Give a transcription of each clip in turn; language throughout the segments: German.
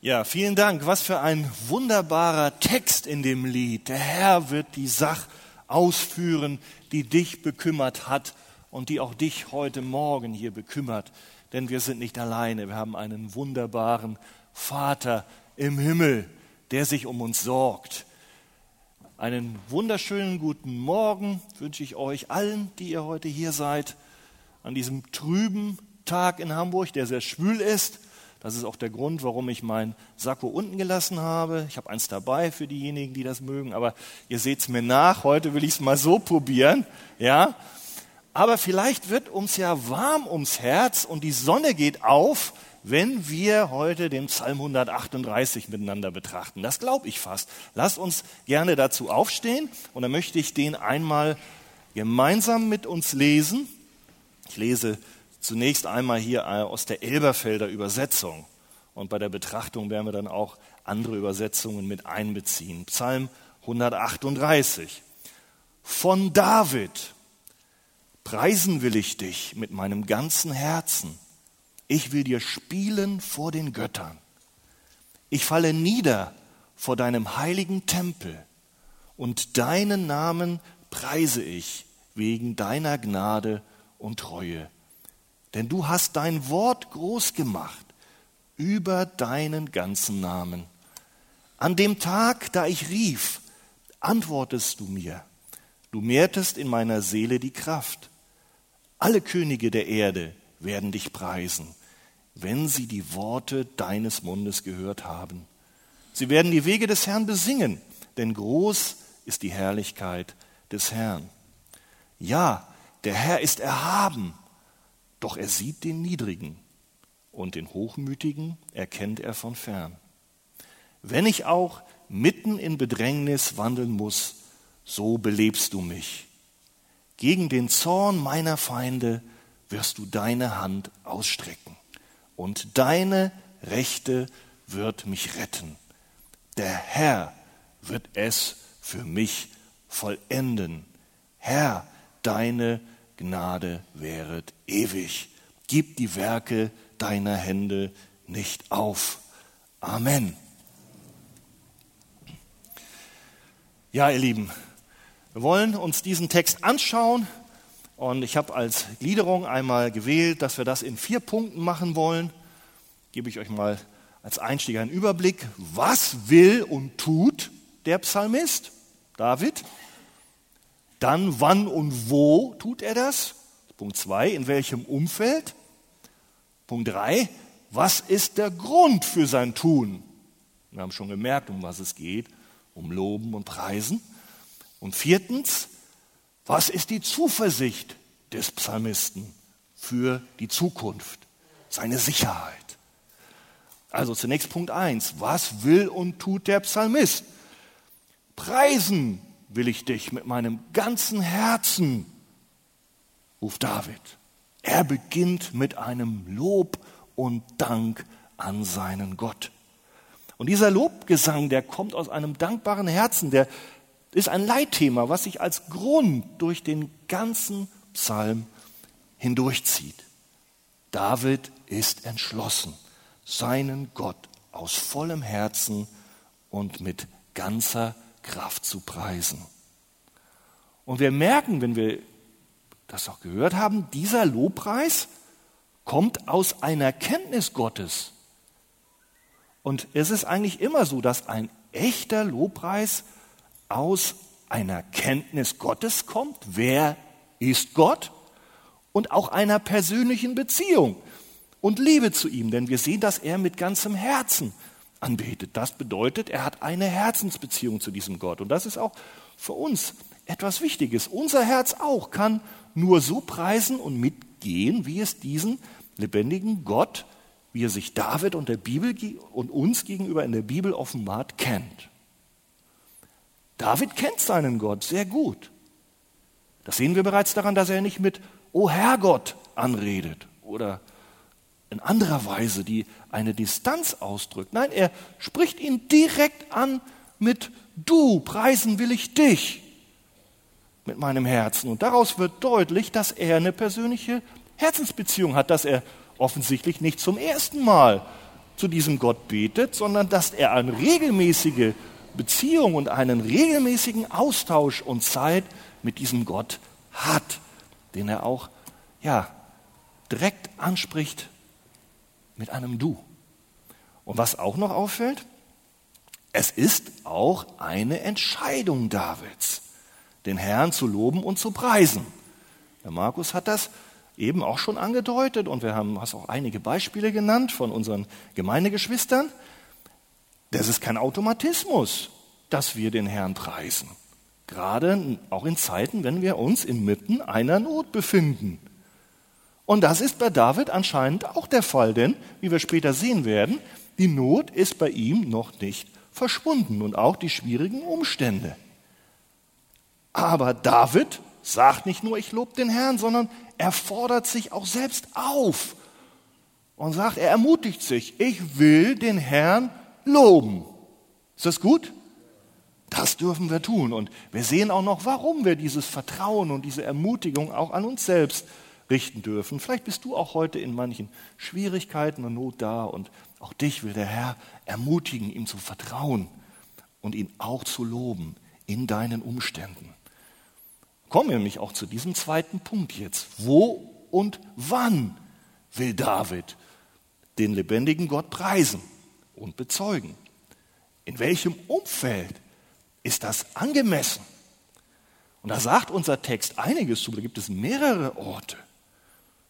Ja, vielen Dank. Was für ein wunderbarer Text in dem Lied. Der Herr wird die Sache ausführen, die dich bekümmert hat und die auch dich heute Morgen hier bekümmert. Denn wir sind nicht alleine. Wir haben einen wunderbaren Vater im Himmel, der sich um uns sorgt. Einen wunderschönen guten Morgen wünsche ich euch allen, die ihr heute hier seid, an diesem trüben Tag in Hamburg, der sehr schwül ist. Das ist auch der Grund, warum ich mein Sakko unten gelassen habe. Ich habe eins dabei für diejenigen, die das mögen, aber ihr seht es mir nach. Heute will ich es mal so probieren, ja. Aber vielleicht wird uns ja warm ums Herz und die Sonne geht auf, wenn wir heute den Psalm 138 miteinander betrachten. Das glaube ich fast. Lasst uns gerne dazu aufstehen und dann möchte ich den einmal gemeinsam mit uns lesen. Ich lese zunächst einmal hier äh, aus der Elberfelder Übersetzung. Und bei der Betrachtung werden wir dann auch andere Übersetzungen mit einbeziehen. Psalm 138. Von David. Preisen will ich dich mit meinem ganzen Herzen. Ich will dir spielen vor den Göttern. Ich falle nieder vor deinem heiligen Tempel und deinen Namen preise ich wegen deiner Gnade und Treue. Denn du hast dein Wort groß gemacht über deinen ganzen Namen. An dem Tag, da ich rief, antwortest du mir. Du mehrtest in meiner Seele die Kraft. Alle Könige der Erde werden dich preisen, wenn sie die Worte deines Mundes gehört haben. Sie werden die Wege des Herrn besingen, denn groß ist die Herrlichkeit des Herrn. Ja, der Herr ist erhaben doch er sieht den Niedrigen und den Hochmütigen erkennt er von fern. Wenn ich auch mitten in Bedrängnis wandeln muss, so belebst du mich. Gegen den Zorn meiner Feinde wirst du deine Hand ausstrecken und deine Rechte wird mich retten. Der Herr wird es für mich vollenden. Herr, deine Gnade wäret ewig. Gib die Werke deiner Hände nicht auf. Amen. Ja, ihr Lieben, wir wollen uns diesen Text anschauen und ich habe als Gliederung einmal gewählt, dass wir das in vier Punkten machen wollen. Gebe ich euch mal als Einstieg einen Überblick. Was will und tut der Psalmist David? Dann wann und wo tut er das? Punkt zwei, in welchem Umfeld? Punkt drei, was ist der Grund für sein Tun? Wir haben schon gemerkt, um was es geht, um Loben und Preisen. Und viertens, was ist die Zuversicht des Psalmisten für die Zukunft, seine Sicherheit? Also zunächst Punkt eins: was will und tut der Psalmist? Preisen will ich dich mit meinem ganzen Herzen, ruft David. Er beginnt mit einem Lob und Dank an seinen Gott. Und dieser Lobgesang, der kommt aus einem dankbaren Herzen, der ist ein Leitthema, was sich als Grund durch den ganzen Psalm hindurchzieht. David ist entschlossen, seinen Gott aus vollem Herzen und mit ganzer Kraft zu preisen. Und wir merken, wenn wir das auch gehört haben, dieser Lobpreis kommt aus einer Kenntnis Gottes. Und es ist eigentlich immer so, dass ein echter Lobpreis aus einer Kenntnis Gottes kommt. Wer ist Gott? Und auch einer persönlichen Beziehung und Liebe zu ihm. Denn wir sehen, dass er mit ganzem Herzen anbetet. Das bedeutet, er hat eine Herzensbeziehung zu diesem Gott. Und das ist auch für uns etwas Wichtiges. Unser Herz auch kann nur so preisen und mitgehen, wie es diesen lebendigen Gott, wie er sich David und der Bibel und uns gegenüber in der Bibel offenbart, kennt. David kennt seinen Gott sehr gut. Das sehen wir bereits daran, dass er nicht mit O Herrgott anredet oder in anderer Weise, die eine Distanz ausdrückt. Nein, er spricht ihn direkt an mit Du, preisen will ich dich mit meinem Herzen. Und daraus wird deutlich, dass er eine persönliche Herzensbeziehung hat, dass er offensichtlich nicht zum ersten Mal zu diesem Gott betet, sondern dass er eine regelmäßige Beziehung und einen regelmäßigen Austausch und Zeit mit diesem Gott hat, den er auch ja, direkt anspricht mit einem Du. Und was auch noch auffällt, es ist auch eine Entscheidung Davids, den Herrn zu loben und zu preisen. Der Markus hat das eben auch schon angedeutet und wir haben hast auch einige Beispiele genannt von unseren Gemeindegeschwistern. Das ist kein Automatismus, dass wir den Herrn preisen. Gerade auch in Zeiten, wenn wir uns inmitten einer Not befinden. Und das ist bei David anscheinend auch der Fall, denn, wie wir später sehen werden, die Not ist bei ihm noch nicht verschwunden und auch die schwierigen Umstände. Aber David sagt nicht nur, ich lobe den Herrn, sondern er fordert sich auch selbst auf und sagt, er ermutigt sich, ich will den Herrn loben. Ist das gut? Das dürfen wir tun. Und wir sehen auch noch, warum wir dieses Vertrauen und diese Ermutigung auch an uns selbst richten dürfen. Vielleicht bist du auch heute in manchen Schwierigkeiten und Not da und auch dich will der Herr ermutigen, ihm zu vertrauen und ihn auch zu loben in deinen Umständen. Kommen wir nämlich auch zu diesem zweiten Punkt jetzt. Wo und wann will David den lebendigen Gott preisen und bezeugen? In welchem Umfeld ist das angemessen? Und da sagt unser Text einiges zu, da gibt es mehrere Orte.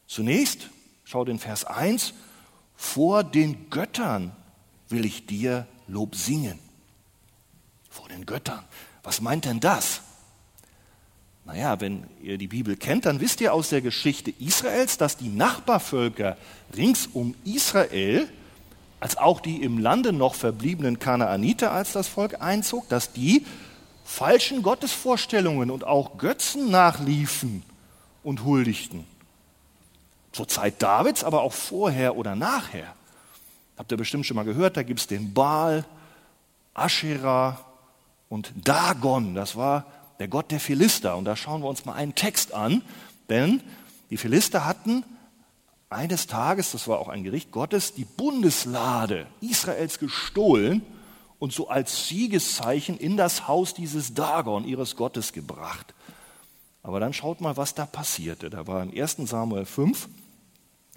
Zunächst, schau den Vers 1, vor den Göttern will ich dir Lob singen. Vor den Göttern. Was meint denn das? Naja, wenn ihr die Bibel kennt, dann wisst ihr aus der Geschichte Israels, dass die Nachbarvölker rings um Israel, als auch die im Lande noch verbliebenen Kanaaniter, als das Volk einzog, dass die falschen Gottesvorstellungen und auch Götzen nachliefen und huldigten zur Zeit Davids, aber auch vorher oder nachher. Habt ihr bestimmt schon mal gehört, da gibt es den Baal, Asherah und Dagon. Das war der Gott der Philister. Und da schauen wir uns mal einen Text an, denn die Philister hatten eines Tages, das war auch ein Gericht Gottes, die Bundeslade Israels gestohlen und so als Siegeszeichen in das Haus dieses Dagon, ihres Gottes, gebracht. Aber dann schaut mal, was da passierte. Da war im 1. Samuel 5,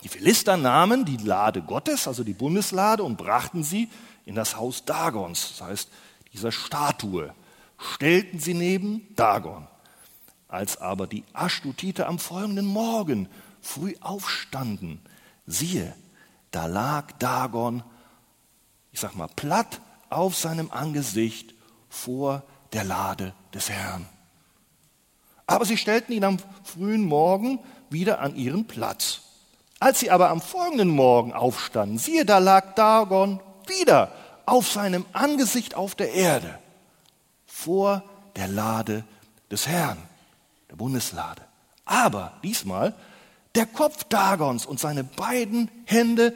die Philister nahmen die Lade Gottes, also die Bundeslade, und brachten sie in das Haus Dagons, das heißt dieser Statue, stellten sie neben Dagon. Als aber die Aschtutiter am folgenden Morgen früh aufstanden, siehe, da lag Dagon, ich sag mal, platt auf seinem Angesicht vor der Lade des Herrn. Aber sie stellten ihn am frühen Morgen wieder an ihren Platz. Als sie aber am folgenden Morgen aufstanden, siehe, da lag Dagon wieder auf seinem Angesicht auf der Erde vor der Lade des Herrn, der Bundeslade. Aber diesmal der Kopf Dagons und seine beiden Hände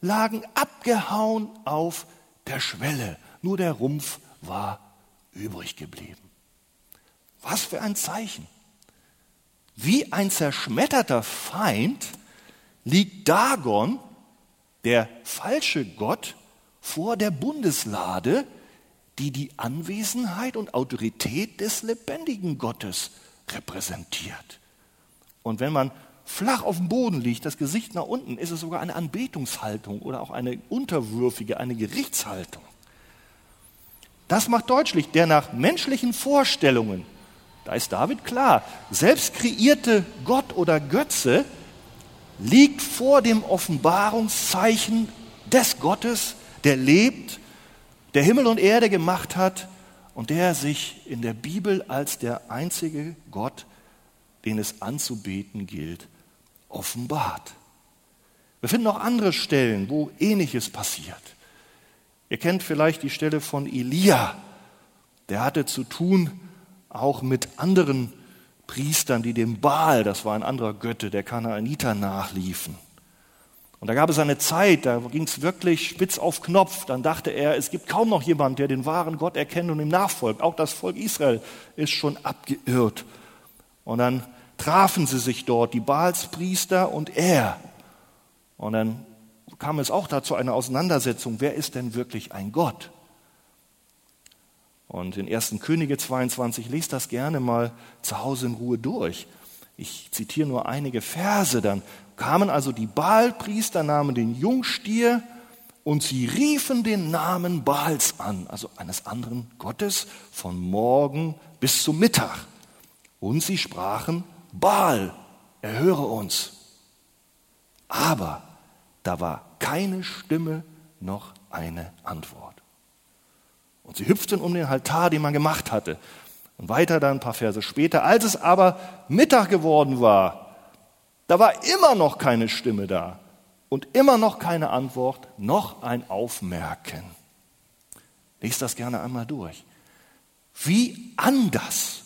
lagen abgehauen auf der Schwelle. Nur der Rumpf war übrig geblieben. Was für ein Zeichen. Wie ein zerschmetterter Feind liegt Dagon, der falsche Gott, vor der Bundeslade, die die Anwesenheit und Autorität des lebendigen Gottes repräsentiert. Und wenn man flach auf dem Boden liegt, das Gesicht nach unten, ist es sogar eine Anbetungshaltung oder auch eine unterwürfige, eine Gerichtshaltung. Das macht deutlich, der nach menschlichen Vorstellungen, da ist David klar, selbst kreierte Gott oder Götze liegt vor dem Offenbarungszeichen des Gottes, der lebt, der Himmel und Erde gemacht hat und der sich in der Bibel als der einzige Gott, den es anzubeten gilt, offenbart. Wir finden auch andere Stellen, wo ähnliches passiert. Ihr kennt vielleicht die Stelle von Elia. Der hatte zu tun auch mit anderen Priestern, die dem Baal, das war ein anderer Götte, der Kanaaniter, nachliefen. Und da gab es eine Zeit, da ging es wirklich spitz auf Knopf. Dann dachte er, es gibt kaum noch jemand, der den wahren Gott erkennt und ihm nachfolgt. Auch das Volk Israel ist schon abgeirrt. Und dann trafen sie sich dort, die Baalspriester und er. Und dann kam es auch dazu eine Auseinandersetzung, wer ist denn wirklich ein Gott? Und in 1. Könige 22, lest das gerne mal zu Hause in Ruhe durch. Ich zitiere nur einige Verse. Dann kamen also die Baalpriester, nahmen den Jungstier und sie riefen den Namen Baals an, also eines anderen Gottes, von morgen bis zum Mittag. Und sie sprachen, Baal, erhöre uns. Aber da war keine Stimme noch eine Antwort. Und sie hüpften um den Altar, den man gemacht hatte. Und weiter dann ein paar Verse später, als es aber Mittag geworden war, da war immer noch keine Stimme da und immer noch keine Antwort, noch ein Aufmerken. Lies das gerne einmal durch. Wie anders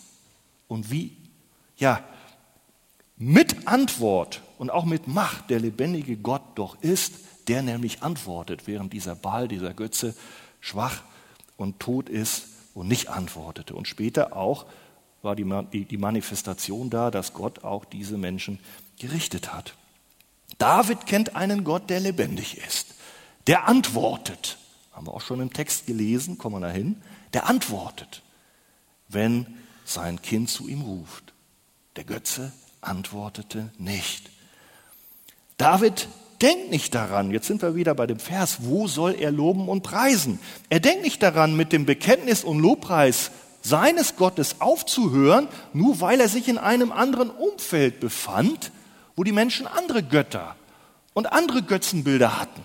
und wie, ja, mit Antwort und auch mit Macht der lebendige Gott doch ist, der nämlich antwortet, während dieser Ball, dieser Götze schwach und tot ist und nicht antwortete. Und später auch war die, die Manifestation da, dass Gott auch diese Menschen gerichtet hat. David kennt einen Gott, der lebendig ist, der antwortet. Haben wir auch schon im Text gelesen, kommen wir dahin. Der antwortet, wenn sein Kind zu ihm ruft. Der Götze antwortete nicht. David denkt nicht daran, jetzt sind wir wieder bei dem Vers, wo soll er loben und preisen? Er denkt nicht daran, mit dem Bekenntnis und Lobpreis seines Gottes aufzuhören, nur weil er sich in einem anderen Umfeld befand, wo die Menschen andere Götter und andere Götzenbilder hatten.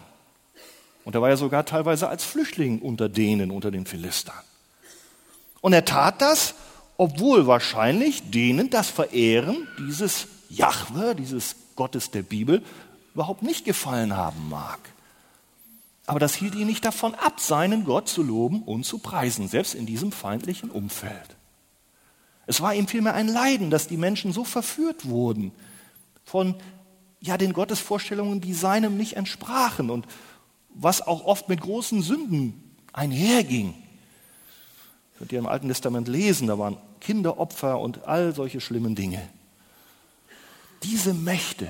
Und er war ja sogar teilweise als Flüchtling unter denen, unter den Philistern. Und er tat das, obwohl wahrscheinlich denen das Verehren dieses Jahwe, dieses Gottes der Bibel, überhaupt nicht gefallen haben mag. Aber das hielt ihn nicht davon ab, seinen Gott zu loben und zu preisen, selbst in diesem feindlichen Umfeld. Es war ihm vielmehr ein Leiden, dass die Menschen so verführt wurden von ja, den Gottesvorstellungen, die seinem nicht entsprachen und was auch oft mit großen Sünden einherging. Könnt ihr im Alten Testament lesen, da waren Kinderopfer und all solche schlimmen Dinge. Diese Mächte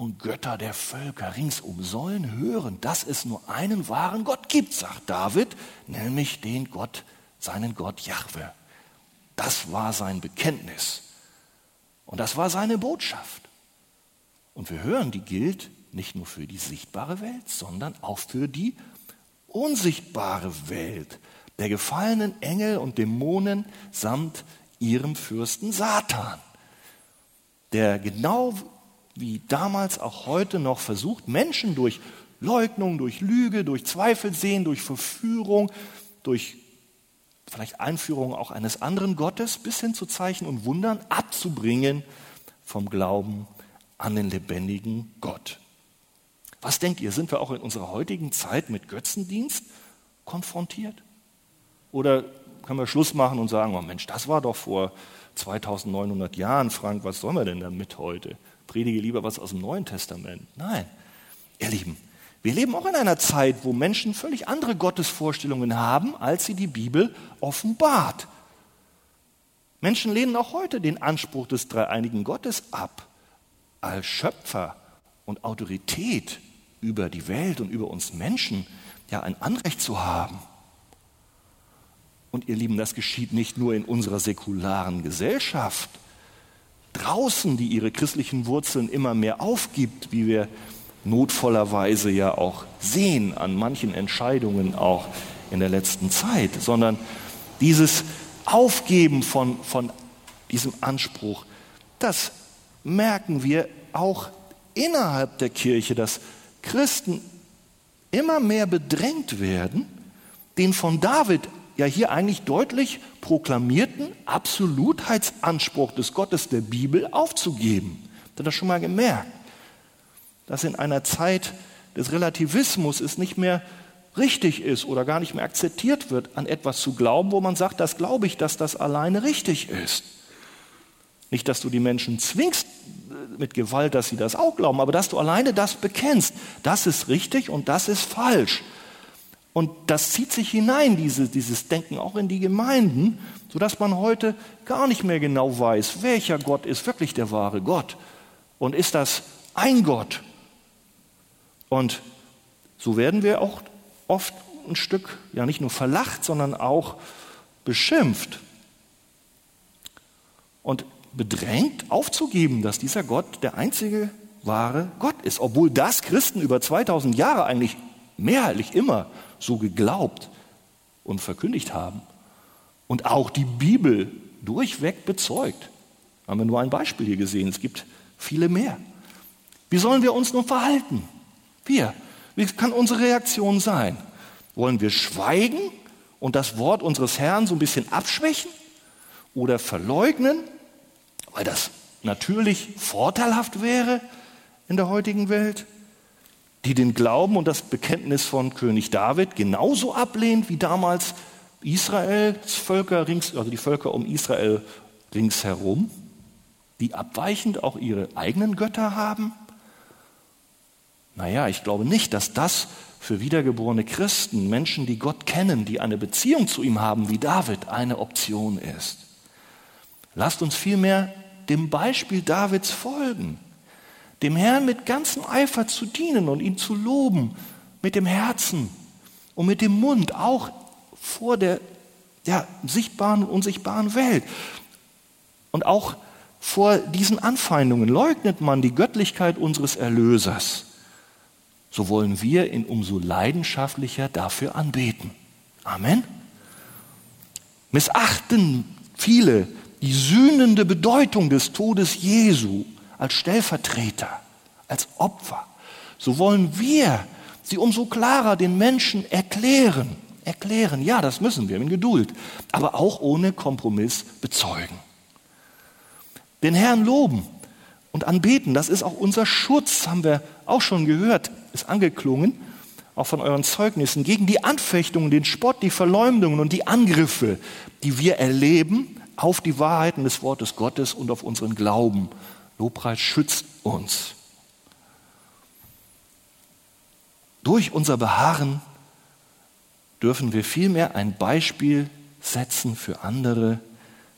und Götter der Völker ringsum sollen hören, dass es nur einen wahren Gott gibt, sagt David, nämlich den Gott, seinen Gott Jahwe. Das war sein Bekenntnis. Und das war seine Botschaft. Und wir hören, die gilt nicht nur für die sichtbare Welt, sondern auch für die unsichtbare Welt der gefallenen Engel und Dämonen samt ihrem Fürsten Satan, der genau wie damals auch heute noch versucht, Menschen durch Leugnung, durch Lüge, durch Zweifelsehen, durch Verführung, durch vielleicht Einführung auch eines anderen Gottes bis hin zu Zeichen und Wundern abzubringen vom Glauben an den lebendigen Gott. Was denkt ihr, sind wir auch in unserer heutigen Zeit mit Götzendienst konfrontiert? Oder können wir Schluss machen und sagen, oh Mensch, das war doch vor 2900 Jahren, Frank, was sollen wir denn damit heute? Predige lieber was aus dem Neuen Testament. Nein, ihr Lieben, wir leben auch in einer Zeit, wo Menschen völlig andere Gottesvorstellungen haben, als sie die Bibel offenbart. Menschen lehnen auch heute den Anspruch des dreieinigen Gottes ab, als Schöpfer und Autorität über die Welt und über uns Menschen ja ein Anrecht zu haben. Und ihr Lieben, das geschieht nicht nur in unserer säkularen Gesellschaft, draußen, die ihre christlichen Wurzeln immer mehr aufgibt, wie wir notvollerweise ja auch sehen an manchen Entscheidungen auch in der letzten Zeit, sondern dieses Aufgeben von, von diesem Anspruch, das merken wir auch innerhalb der Kirche, dass Christen immer mehr bedrängt werden, den von David ja hier eigentlich deutlich proklamierten Absolutheitsanspruch des Gottes der Bibel aufzugeben. Habt ihr das schon mal gemerkt? Dass in einer Zeit des Relativismus es nicht mehr richtig ist oder gar nicht mehr akzeptiert wird, an etwas zu glauben, wo man sagt, das glaube ich, dass das alleine richtig ist. Nicht, dass du die Menschen zwingst mit Gewalt, dass sie das auch glauben, aber dass du alleine das bekennst. Das ist richtig und das ist falsch. Und das zieht sich hinein, diese, dieses Denken, auch in die Gemeinden, sodass man heute gar nicht mehr genau weiß, welcher Gott ist wirklich der wahre Gott. Und ist das ein Gott? Und so werden wir auch oft ein Stück, ja nicht nur verlacht, sondern auch beschimpft und bedrängt aufzugeben, dass dieser Gott der einzige wahre Gott ist, obwohl das Christen über 2000 Jahre eigentlich mehrheitlich immer so geglaubt und verkündigt haben und auch die Bibel durchweg bezeugt. Haben wir nur ein Beispiel hier gesehen, es gibt viele mehr. Wie sollen wir uns nun verhalten? Wir. Wie kann unsere Reaktion sein? Wollen wir schweigen und das Wort unseres Herrn so ein bisschen abschwächen oder verleugnen, weil das natürlich vorteilhaft wäre in der heutigen Welt, die den Glauben und das Bekenntnis von König David genauso ablehnt wie damals Israels Völker rings, also die Völker um Israel ringsherum, die abweichend auch ihre eigenen Götter haben? Naja, ich glaube nicht, dass das für wiedergeborene Christen, Menschen, die Gott kennen, die eine Beziehung zu ihm haben, wie David, eine Option ist. Lasst uns vielmehr dem Beispiel Davids folgen, dem Herrn mit ganzem Eifer zu dienen und ihn zu loben, mit dem Herzen und mit dem Mund, auch vor der ja, sichtbaren und unsichtbaren Welt. Und auch vor diesen Anfeindungen leugnet man die Göttlichkeit unseres Erlösers. So wollen wir ihn umso leidenschaftlicher dafür anbeten. Amen. Missachten viele die sühnende Bedeutung des Todes Jesu als Stellvertreter, als Opfer. So wollen wir sie umso klarer den Menschen erklären erklären. Ja, das müssen wir in Geduld, aber auch ohne Kompromiss bezeugen. Den Herrn loben und anbeten, das ist auch unser Schutz, haben wir auch schon gehört, ist angeklungen, auch von euren Zeugnissen, gegen die Anfechtungen, den Spott, die Verleumdungen und die Angriffe, die wir erleben auf die Wahrheiten des Wortes Gottes und auf unseren Glauben. Lobpreis schützt uns. Durch unser Beharren dürfen wir vielmehr ein Beispiel setzen für andere,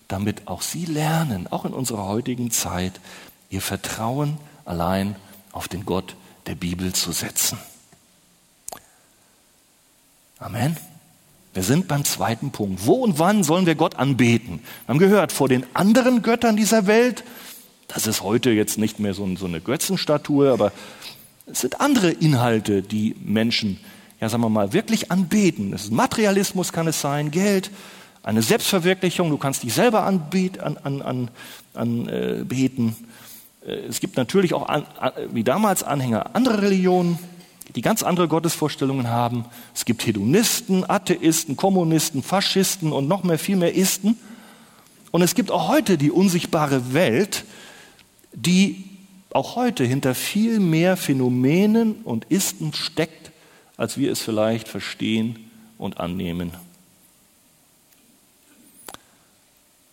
damit auch sie lernen, auch in unserer heutigen Zeit, ihr Vertrauen allein auf den Gott der Bibel zu setzen. Amen. Wir sind beim zweiten Punkt. Wo und wann sollen wir Gott anbeten? Wir haben gehört, vor den anderen Göttern dieser Welt, das ist heute jetzt nicht mehr so eine Götzenstatue, aber es sind andere Inhalte, die Menschen ja, sagen wir mal, wirklich anbeten. Das ist Materialismus kann es sein, Geld, eine Selbstverwirklichung, du kannst dich selber anbeten. An, an, an, äh. Äh, es gibt natürlich auch, an, wie damals, Anhänger anderer Religionen, die ganz andere Gottesvorstellungen haben. Es gibt Hedonisten, Atheisten, Kommunisten, Faschisten und noch mehr, viel mehr Isten. Und es gibt auch heute die unsichtbare Welt, die auch heute hinter viel mehr Phänomenen und Isten steckt, als wir es vielleicht verstehen und annehmen.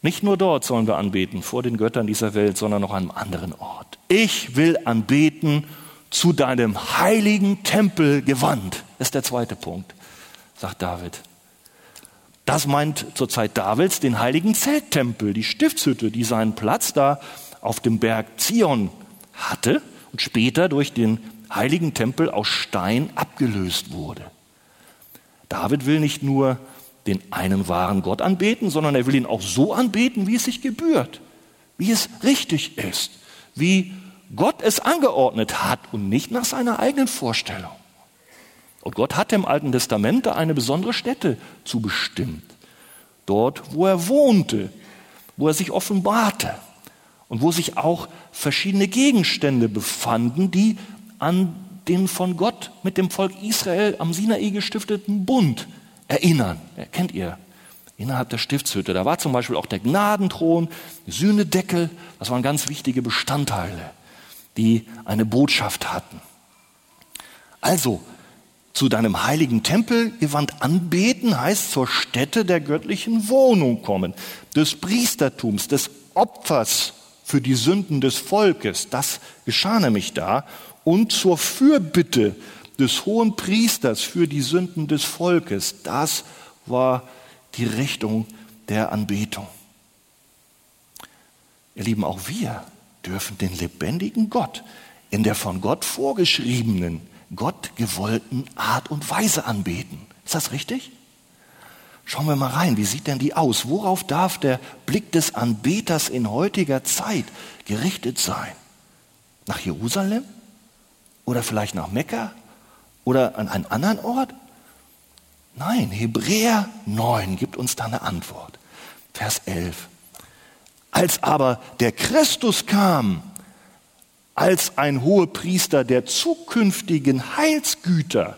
Nicht nur dort sollen wir anbeten, vor den Göttern dieser Welt, sondern noch an einem anderen Ort. Ich will anbeten zu deinem heiligen Tempel gewandt. Ist der zweite Punkt, sagt David. Das meint zur Zeit Davids den heiligen Zelttempel, die Stiftshütte, die seinen Platz da auf dem Berg Zion hatte und später durch den heiligen Tempel aus Stein abgelöst wurde. David will nicht nur den einen wahren Gott anbeten, sondern er will ihn auch so anbeten, wie es sich gebührt, wie es richtig ist, wie Gott es angeordnet hat und nicht nach seiner eigenen Vorstellung. Und Gott hat im Alten Testament eine besondere Stätte zubestimmt. Dort, wo er wohnte, wo er sich offenbarte und wo sich auch verschiedene Gegenstände befanden, die an den von Gott mit dem Volk Israel am Sinai gestifteten Bund erinnern. Kennt ihr? Innerhalb der Stiftshütte. Da war zum Beispiel auch der Gnadenthron, Sühnedeckel. Das waren ganz wichtige Bestandteile, die eine Botschaft hatten. Also, zu deinem heiligen Tempel gewandt anbeten heißt zur Stätte der göttlichen Wohnung kommen, des Priestertums, des Opfers für die Sünden des Volkes. Das geschah nämlich da und zur Fürbitte des hohen Priesters für die Sünden des Volkes. Das war die Richtung der Anbetung. Ihr Lieben, auch wir dürfen den lebendigen Gott in der von Gott vorgeschriebenen Gott gewollten Art und Weise anbeten. Ist das richtig? Schauen wir mal rein, wie sieht denn die aus? Worauf darf der Blick des Anbeters in heutiger Zeit gerichtet sein? Nach Jerusalem? Oder vielleicht nach Mekka? Oder an einen anderen Ort? Nein, Hebräer 9 gibt uns da eine Antwort. Vers 11. Als aber der Christus kam, als ein Hohepriester der zukünftigen Heilsgüter,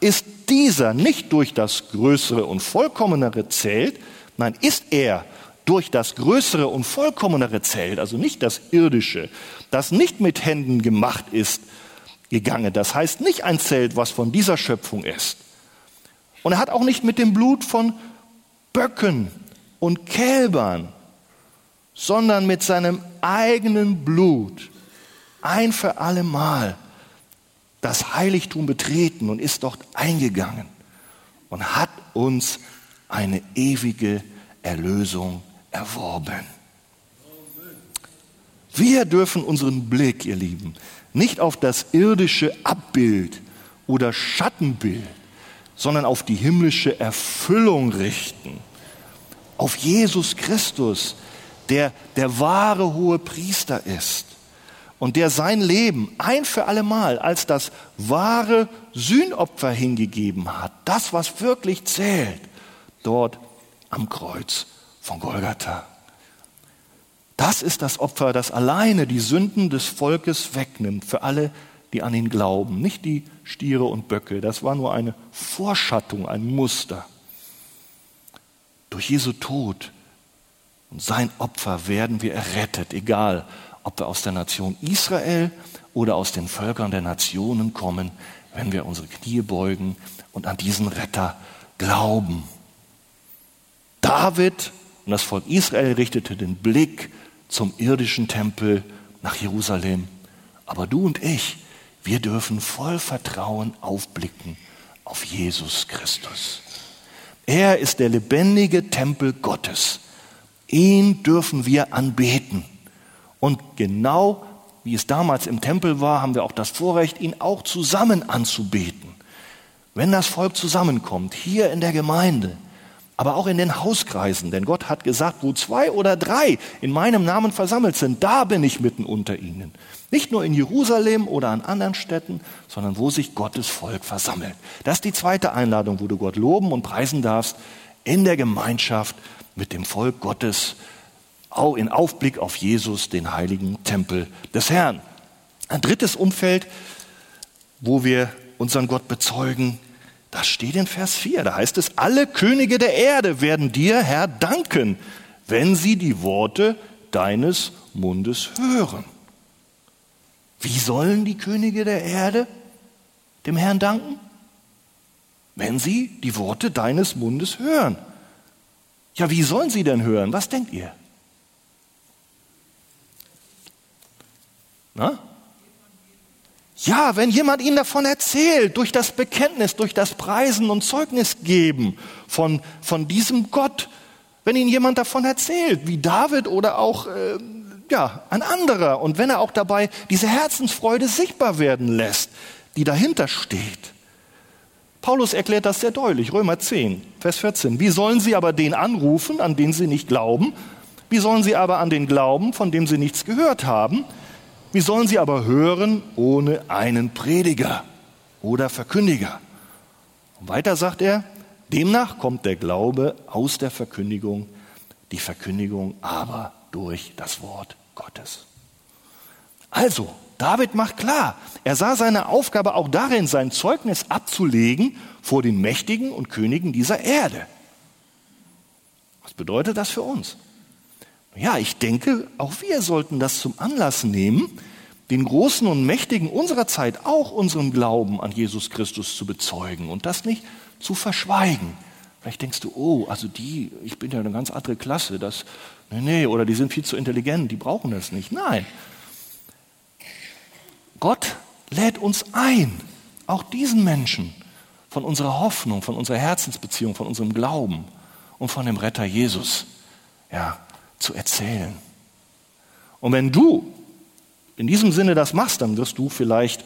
ist dieser nicht durch das Größere und Vollkommenere zählt, nein, ist er durch das Größere und Vollkommenere zählt, also nicht das Irdische, das nicht mit Händen gemacht ist, gegangen. Das heißt nicht ein Zelt, was von dieser Schöpfung ist. Und er hat auch nicht mit dem Blut von Böcken und Kälbern, sondern mit seinem eigenen Blut ein für alle Mal das Heiligtum betreten und ist dort eingegangen und hat uns eine ewige Erlösung erworben. Wir dürfen unseren Blick, ihr Lieben, nicht auf das irdische Abbild oder Schattenbild, sondern auf die himmlische Erfüllung richten. Auf Jesus Christus, der der wahre hohe Priester ist und der sein Leben ein für allemal als das wahre Sühnopfer hingegeben hat, das, was wirklich zählt, dort am Kreuz von Golgatha. Das ist das Opfer, das alleine die Sünden des Volkes wegnimmt für alle, die an ihn glauben. Nicht die Stiere und Böcke, das war nur eine Vorschattung, ein Muster. Durch Jesu Tod und sein Opfer werden wir errettet, egal ob wir aus der Nation Israel oder aus den Völkern der Nationen kommen, wenn wir unsere Knie beugen und an diesen Retter glauben. David und das Volk Israel richtete den Blick zum irdischen Tempel nach Jerusalem. Aber du und ich, wir dürfen voll Vertrauen aufblicken auf Jesus Christus. Er ist der lebendige Tempel Gottes. Ihn dürfen wir anbeten. Und genau wie es damals im Tempel war, haben wir auch das Vorrecht, ihn auch zusammen anzubeten. Wenn das Volk zusammenkommt, hier in der Gemeinde, aber auch in den Hauskreisen, denn Gott hat gesagt, wo zwei oder drei in meinem Namen versammelt sind, da bin ich mitten unter ihnen. Nicht nur in Jerusalem oder an anderen Städten, sondern wo sich Gottes Volk versammelt. Das ist die zweite Einladung, wo du Gott loben und preisen darfst, in der Gemeinschaft mit dem Volk Gottes in Aufblick auf Jesus, den heiligen Tempel des Herrn. Ein drittes Umfeld, wo wir unseren Gott bezeugen, das steht in Vers 4. Da heißt es, alle Könige der Erde werden dir, Herr, danken, wenn sie die Worte deines Mundes hören. Wie sollen die Könige der Erde dem Herrn danken? Wenn sie die Worte deines Mundes hören. Ja, wie sollen sie denn hören? Was denkt ihr? Na? Ja, wenn jemand ihnen davon erzählt, durch das Bekenntnis, durch das Preisen und Zeugnis geben von, von diesem Gott, wenn ihnen jemand davon erzählt, wie David oder auch äh, ja, ein anderer, und wenn er auch dabei diese Herzensfreude sichtbar werden lässt, die dahinter steht. Paulus erklärt das sehr deutlich, Römer 10, Vers 14. Wie sollen sie aber den anrufen, an den sie nicht glauben? Wie sollen sie aber an den glauben, von dem sie nichts gehört haben? Wie sollen sie aber hören ohne einen Prediger oder Verkündiger? Und weiter sagt er, demnach kommt der Glaube aus der Verkündigung, die Verkündigung aber durch das Wort Gottes. Also, David macht klar, er sah seine Aufgabe auch darin, sein Zeugnis abzulegen vor den Mächtigen und Königen dieser Erde. Was bedeutet das für uns? Ja, ich denke, auch wir sollten das zum Anlass nehmen, den Großen und Mächtigen unserer Zeit auch unseren Glauben an Jesus Christus zu bezeugen und das nicht zu verschweigen. Vielleicht denkst du, oh, also die, ich bin ja eine ganz andere Klasse, das, nee, nee, oder die sind viel zu intelligent, die brauchen das nicht. Nein. Gott lädt uns ein, auch diesen Menschen von unserer Hoffnung, von unserer Herzensbeziehung, von unserem Glauben und von dem Retter Jesus, ja, zu erzählen. Und wenn du in diesem Sinne das machst, dann wirst du vielleicht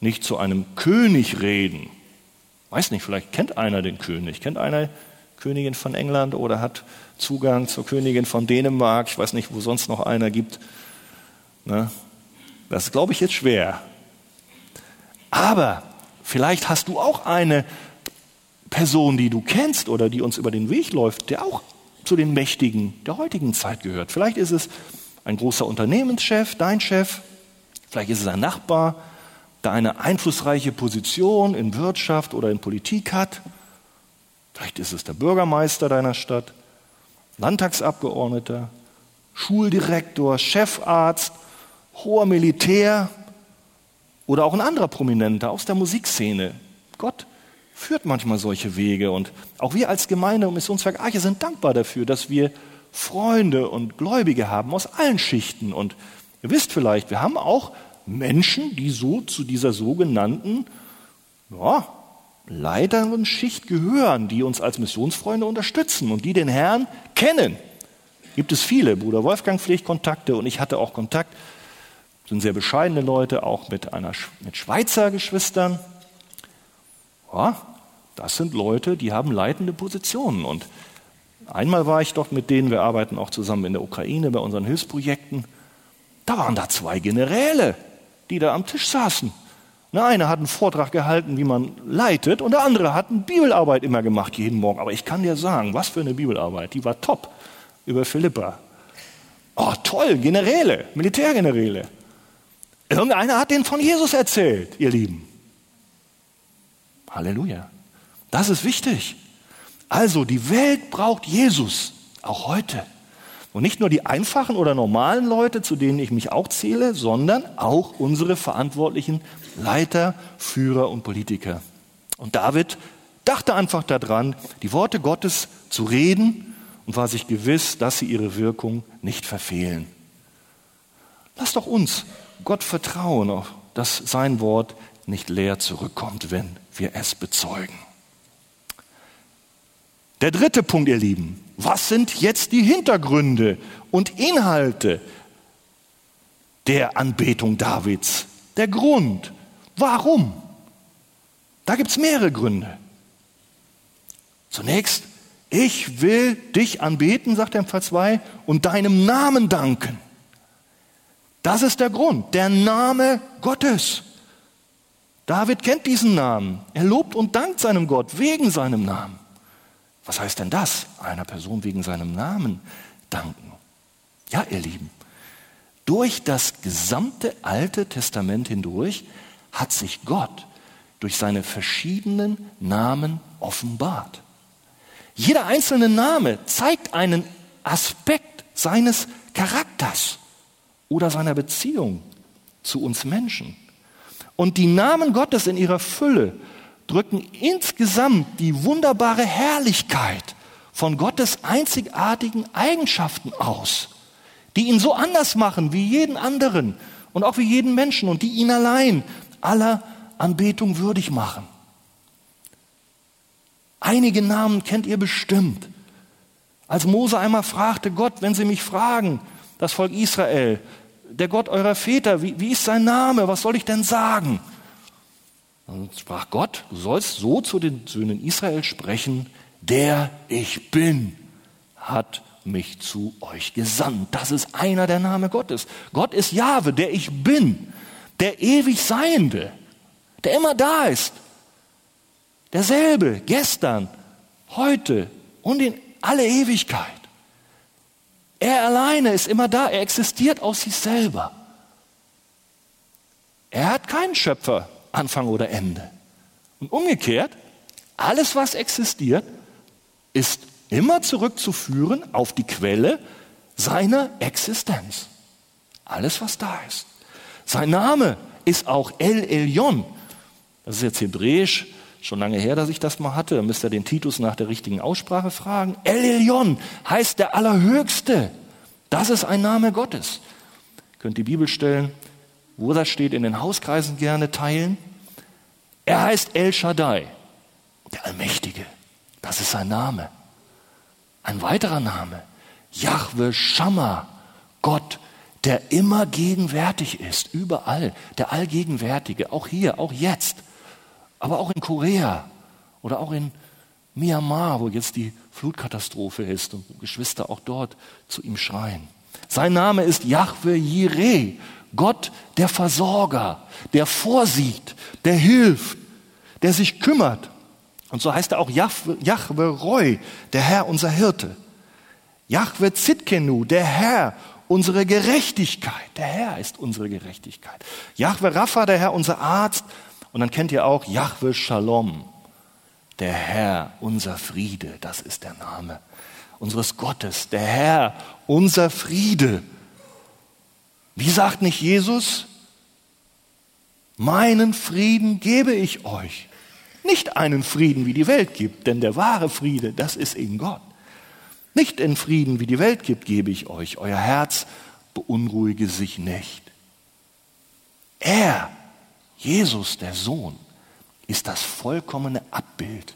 nicht zu einem König reden. Weiß nicht, vielleicht kennt einer den König, kennt einer Königin von England oder hat Zugang zur Königin von Dänemark. Ich weiß nicht, wo sonst noch einer gibt. Ne? Das ist, glaube ich, jetzt schwer. Aber vielleicht hast du auch eine Person, die du kennst oder die uns über den Weg läuft, der auch zu den Mächtigen der heutigen Zeit gehört. Vielleicht ist es ein großer Unternehmenschef, dein Chef. Vielleicht ist es ein Nachbar, der eine einflussreiche Position in Wirtschaft oder in Politik hat. Vielleicht ist es der Bürgermeister deiner Stadt, Landtagsabgeordneter, Schuldirektor, Chefarzt, hoher Militär oder auch ein anderer Prominenter aus der Musikszene. Gott führt manchmal solche Wege und auch wir als Gemeinde und Missionswerk Arche sind dankbar dafür, dass wir Freunde und Gläubige haben aus allen Schichten und ihr wisst vielleicht, wir haben auch Menschen, die so zu dieser sogenannten ja, Leitern Schicht gehören, die uns als Missionsfreunde unterstützen und die den Herrn kennen. Gibt es viele. Bruder Wolfgang pflegt Kontakte und ich hatte auch Kontakt, sind sehr bescheidene Leute, auch mit, einer, mit Schweizer Geschwistern. Ja, das sind Leute, die haben leitende Positionen. Und einmal war ich dort mit denen, wir arbeiten auch zusammen in der Ukraine bei unseren Hilfsprojekten. Da waren da zwei Generäle, die da am Tisch saßen. Der eine hat einen Vortrag gehalten, wie man leitet, und der andere hat eine Bibelarbeit immer gemacht, jeden Morgen. Aber ich kann dir sagen, was für eine Bibelarbeit, die war top über Philippa. Oh, toll, Generäle, Militärgeneräle. Irgendeiner hat denen von Jesus erzählt, ihr Lieben. Halleluja. Das ist wichtig. Also, die Welt braucht Jesus, auch heute. Und nicht nur die einfachen oder normalen Leute, zu denen ich mich auch zähle, sondern auch unsere verantwortlichen Leiter, Führer und Politiker. Und David dachte einfach daran, die Worte Gottes zu reden und war sich gewiss, dass sie ihre Wirkung nicht verfehlen. Lass doch uns Gott vertrauen, dass sein Wort nicht leer zurückkommt, wenn wir es bezeugen. Der dritte Punkt, ihr Lieben. Was sind jetzt die Hintergründe und Inhalte der Anbetung Davids? Der Grund. Warum? Da gibt es mehrere Gründe. Zunächst, ich will dich anbeten, sagt er im Vers 2, und deinem Namen danken. Das ist der Grund, der Name Gottes. David kennt diesen Namen. Er lobt und dankt seinem Gott wegen seinem Namen. Was heißt denn das? Einer Person wegen seinem Namen danken. Ja, ihr Lieben, durch das gesamte Alte Testament hindurch hat sich Gott durch seine verschiedenen Namen offenbart. Jeder einzelne Name zeigt einen Aspekt seines Charakters oder seiner Beziehung zu uns Menschen. Und die Namen Gottes in ihrer Fülle drücken insgesamt die wunderbare Herrlichkeit von Gottes einzigartigen Eigenschaften aus, die ihn so anders machen wie jeden anderen und auch wie jeden Menschen und die ihn allein aller Anbetung würdig machen. Einige Namen kennt ihr bestimmt. Als Mose einmal fragte Gott, wenn sie mich fragen, das Volk Israel, der Gott eurer Väter, wie, wie ist sein Name, was soll ich denn sagen? Dann sprach Gott, du sollst so zu den Söhnen Israel sprechen, der ich bin, hat mich zu euch gesandt. Das ist einer der Name Gottes. Gott ist Jahwe, der ich bin, der ewig Seiende, der immer da ist. Derselbe, gestern, heute und in alle Ewigkeit. Er alleine ist immer da, er existiert aus sich selber. Er hat keinen Schöpfer Anfang oder Ende. Und umgekehrt, alles, was existiert, ist immer zurückzuführen auf die Quelle seiner Existenz. Alles, was da ist. Sein Name ist auch El Elyon. Das ist jetzt hebräisch, schon lange her, dass ich das mal hatte. Da müsst ihr den Titus nach der richtigen Aussprache fragen. El Elyon heißt der Allerhöchste. Das ist ein Name Gottes. Könnt die Bibelstellen wo das steht, in den Hauskreisen gerne teilen. Er heißt El Shaddai, der Allmächtige. Das ist sein Name. Ein weiterer Name, Yahweh Shammah, Gott, der immer gegenwärtig ist, überall, der Allgegenwärtige, auch hier, auch jetzt, aber auch in Korea oder auch in Myanmar, wo jetzt die Flutkatastrophe ist und Geschwister auch dort zu ihm schreien. Sein Name ist Yahweh Jireh, Gott der Versorger, der vorsieht, der hilft, der sich kümmert. Und so heißt er auch Yahweh Roy, der Herr unser Hirte. Yahweh Zitkenu, der Herr unsere Gerechtigkeit. Der Herr ist unsere Gerechtigkeit. Yahweh Rapha, der Herr unser Arzt. Und dann kennt ihr auch Yahweh Shalom, der Herr unser Friede. Das ist der Name unseres Gottes. Der Herr unser Friede. Wie sagt nicht Jesus? Meinen Frieden gebe ich euch. Nicht einen Frieden, wie die Welt gibt, denn der wahre Friede, das ist in Gott. Nicht in Frieden, wie die Welt gibt, gebe ich euch. Euer Herz beunruhige sich nicht. Er, Jesus, der Sohn, ist das vollkommene Abbild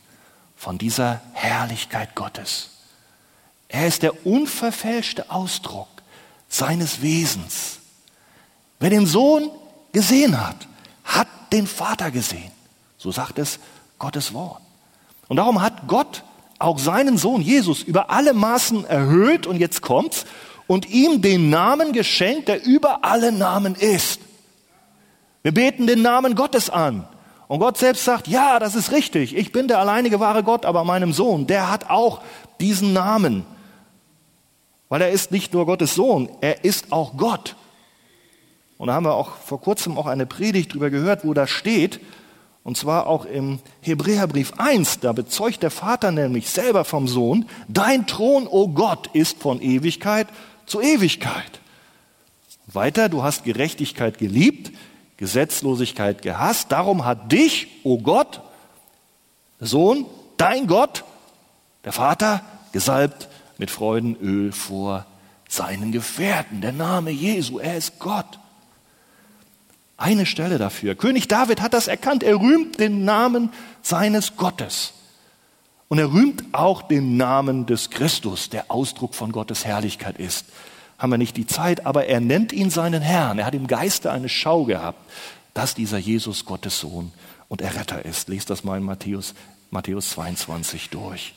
von dieser Herrlichkeit Gottes. Er ist der unverfälschte Ausdruck seines Wesens. Wer den Sohn gesehen hat, hat den Vater gesehen. So sagt es Gottes Wort. Und darum hat Gott auch seinen Sohn Jesus über alle Maßen erhöht und jetzt kommt's und ihm den Namen geschenkt, der über alle Namen ist. Wir beten den Namen Gottes an. Und Gott selbst sagt, ja, das ist richtig. Ich bin der alleinige wahre Gott, aber meinem Sohn, der hat auch diesen Namen. Weil er ist nicht nur Gottes Sohn, er ist auch Gott. Und da haben wir auch vor kurzem auch eine Predigt drüber gehört, wo da steht, und zwar auch im Hebräerbrief 1, da bezeugt der Vater nämlich selber vom Sohn, dein Thron, o oh Gott, ist von Ewigkeit zu Ewigkeit. Weiter, du hast Gerechtigkeit geliebt, Gesetzlosigkeit gehasst, darum hat dich, o oh Gott, Sohn, dein Gott, der Vater, gesalbt mit Freudenöl vor seinen Gefährten. Der Name Jesu, er ist Gott. Eine Stelle dafür. König David hat das erkannt. Er rühmt den Namen seines Gottes. Und er rühmt auch den Namen des Christus, der Ausdruck von Gottes Herrlichkeit ist. Haben wir nicht die Zeit, aber er nennt ihn seinen Herrn. Er hat im Geiste eine Schau gehabt, dass dieser Jesus Gottes Sohn und Erretter ist. Lest das mal in Matthäus, Matthäus 22 durch.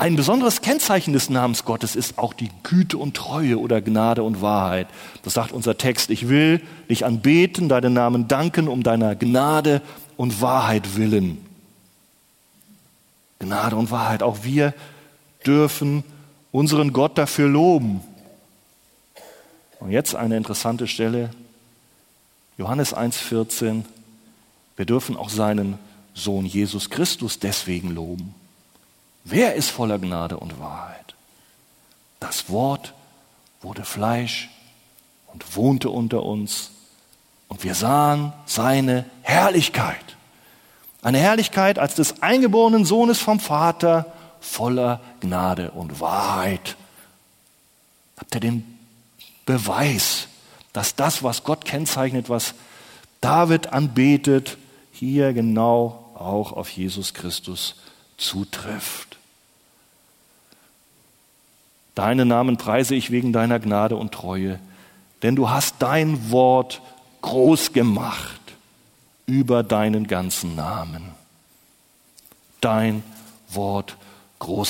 Ein besonderes Kennzeichen des Namens Gottes ist auch die Güte und Treue oder Gnade und Wahrheit. Das sagt unser Text. Ich will dich anbeten, deinen Namen danken um deiner Gnade und Wahrheit willen. Gnade und Wahrheit. Auch wir dürfen unseren Gott dafür loben. Und jetzt eine interessante Stelle. Johannes 1,14. Wir dürfen auch seinen Sohn Jesus Christus deswegen loben. Wer ist voller Gnade und Wahrheit? Das Wort wurde Fleisch und wohnte unter uns und wir sahen seine Herrlichkeit. Eine Herrlichkeit als des eingeborenen Sohnes vom Vater voller Gnade und Wahrheit. Habt ihr den Beweis, dass das, was Gott kennzeichnet, was David anbetet, hier genau auch auf Jesus Christus zutrifft. Deinen Namen preise ich wegen deiner Gnade und Treue, denn du hast dein Wort groß gemacht über deinen ganzen Namen. Dein Wort groß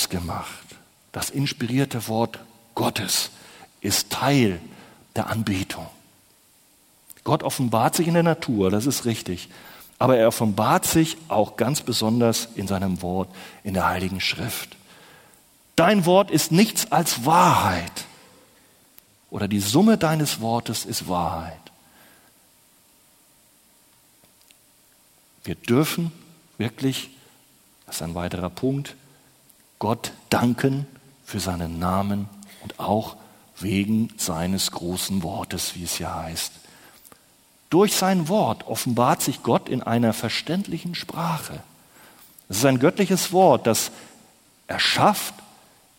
gemacht. Das inspirierte Wort Gottes ist Teil der Anbetung. Gott offenbart sich in der Natur, das ist richtig. Aber er offenbart sich auch ganz besonders in seinem Wort, in der Heiligen Schrift. Dein Wort ist nichts als Wahrheit. Oder die Summe deines Wortes ist Wahrheit. Wir dürfen wirklich, das ist ein weiterer Punkt, Gott danken für seinen Namen und auch wegen seines großen Wortes, wie es ja heißt. Durch sein Wort offenbart sich Gott in einer verständlichen Sprache. Es ist ein göttliches Wort, das erschafft,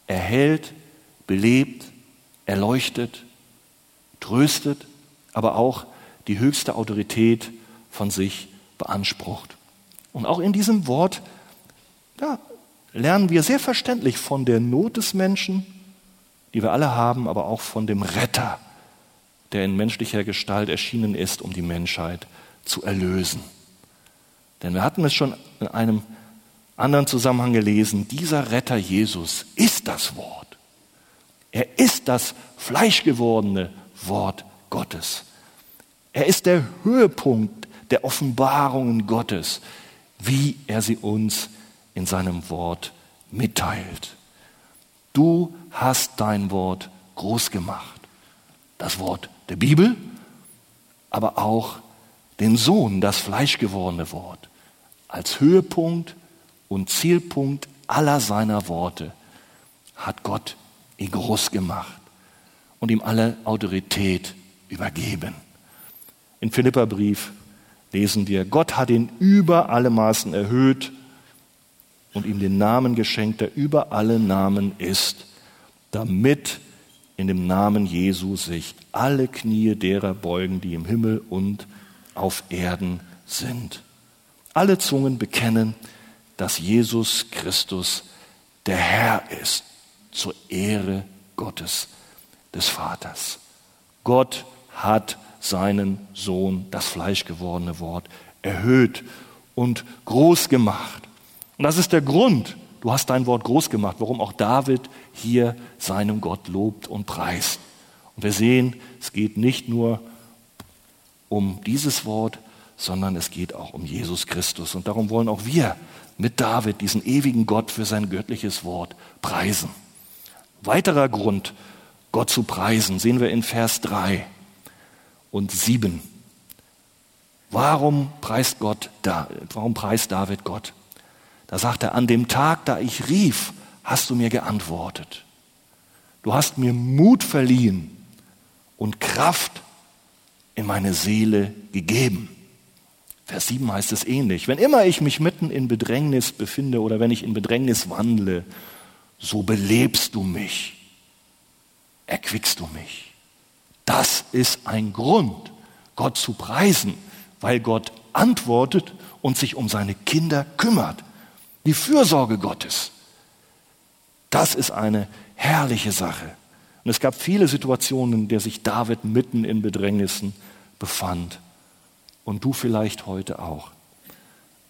erhält, belebt, erleuchtet, tröstet, aber auch die höchste Autorität von sich beansprucht. Und auch in diesem Wort ja, lernen wir sehr verständlich von der Not des Menschen die wir alle haben, aber auch von dem Retter, der in menschlicher Gestalt erschienen ist, um die Menschheit zu erlösen. Denn wir hatten es schon in einem anderen Zusammenhang gelesen, dieser Retter Jesus ist das Wort. Er ist das fleischgewordene Wort Gottes. Er ist der Höhepunkt der Offenbarungen Gottes, wie er sie uns in seinem Wort mitteilt. Du hast dein Wort groß gemacht. Das Wort der Bibel, aber auch den Sohn, das fleischgewordene Wort, als Höhepunkt und Zielpunkt aller seiner Worte hat Gott ihn groß gemacht und ihm alle Autorität übergeben. In Philipperbrief lesen wir, Gott hat ihn über alle Maßen erhöht und ihm den Namen geschenkt, der über alle Namen ist, damit in dem Namen Jesu sich alle Knie derer beugen, die im Himmel und auf Erden sind. Alle Zungen bekennen, dass Jesus Christus der Herr ist, zur Ehre Gottes, des Vaters. Gott hat seinen Sohn, das fleischgewordene Wort, erhöht und groß gemacht. Und das ist der Grund, du hast dein Wort groß gemacht, warum auch David hier seinem Gott lobt und preist. Und wir sehen, es geht nicht nur um dieses Wort, sondern es geht auch um Jesus Christus. Und darum wollen auch wir mit David diesen ewigen Gott für sein göttliches Wort preisen. Weiterer Grund, Gott zu preisen, sehen wir in Vers 3 und 7. Warum preist Gott da, warum preist David Gott? Da sagt er, an dem Tag, da ich rief, hast du mir geantwortet. Du hast mir Mut verliehen und Kraft in meine Seele gegeben. Vers 7 heißt es ähnlich. Wenn immer ich mich mitten in Bedrängnis befinde oder wenn ich in Bedrängnis wandle, so belebst du mich, erquickst du mich. Das ist ein Grund, Gott zu preisen, weil Gott antwortet und sich um seine Kinder kümmert. Die Fürsorge Gottes. Das ist eine herrliche Sache. Und es gab viele Situationen, in der sich David mitten in Bedrängnissen befand. Und du vielleicht heute auch.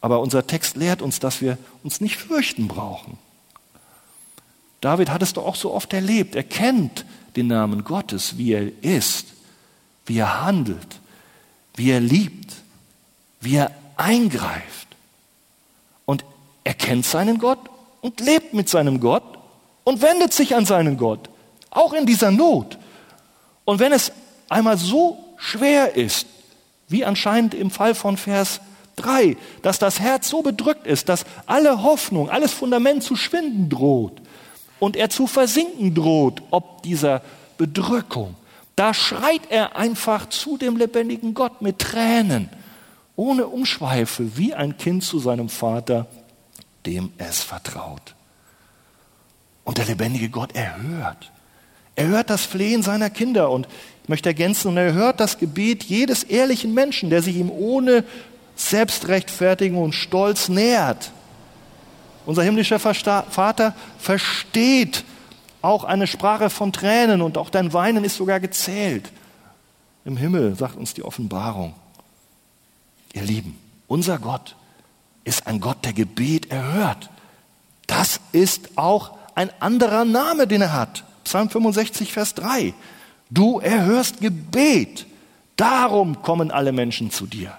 Aber unser Text lehrt uns, dass wir uns nicht fürchten brauchen. David hat es doch auch so oft erlebt. Er kennt den Namen Gottes, wie er ist, wie er handelt, wie er liebt, wie er eingreift. Kennt seinen Gott und lebt mit seinem Gott und wendet sich an seinen Gott, auch in dieser Not. Und wenn es einmal so schwer ist, wie anscheinend im Fall von Vers 3, dass das Herz so bedrückt ist, dass alle Hoffnung, alles Fundament zu schwinden droht und er zu versinken droht, ob dieser Bedrückung, da schreit er einfach zu dem lebendigen Gott mit Tränen, ohne Umschweife, wie ein Kind zu seinem Vater dem es vertraut. Und der lebendige Gott erhört. Er hört das Flehen seiner Kinder und ich möchte ergänzen, und er hört das Gebet jedes ehrlichen Menschen, der sich ihm ohne Selbstrechtfertigung und Stolz nähert. Unser himmlischer Vater versteht auch eine Sprache von Tränen und auch dein Weinen ist sogar gezählt. Im Himmel, sagt uns die Offenbarung. Ihr Lieben, unser Gott ist ein Gott, der Gebet erhört. Das ist auch ein anderer Name, den er hat. Psalm 65, Vers 3. Du erhörst Gebet. Darum kommen alle Menschen zu dir.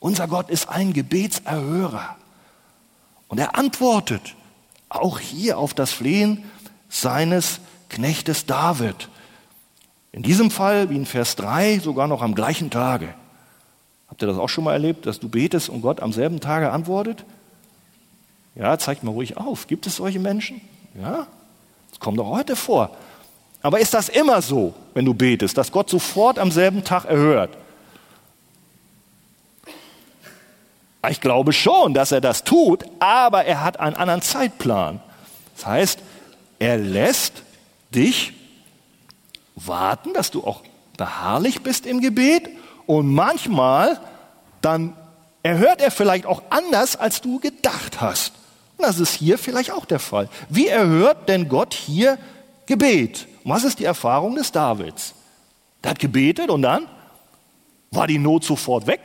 Unser Gott ist ein Gebetserhörer. Und er antwortet auch hier auf das Flehen seines Knechtes David. In diesem Fall, wie in Vers 3, sogar noch am gleichen Tage. Habt ihr das auch schon mal erlebt, dass du betest und Gott am selben Tage antwortet? Ja, zeigt mal ruhig auf. Gibt es solche Menschen? Ja, das kommt doch heute vor. Aber ist das immer so, wenn du betest, dass Gott sofort am selben Tag erhört? Ich glaube schon, dass er das tut, aber er hat einen anderen Zeitplan. Das heißt, er lässt dich warten, dass du auch beharrlich bist im Gebet und manchmal, dann erhört er vielleicht auch anders, als du gedacht hast. Und das ist hier vielleicht auch der Fall. Wie erhört denn Gott hier Gebet. Und was ist die Erfahrung des Davids? Der hat gebetet und dann war die Not sofort weg.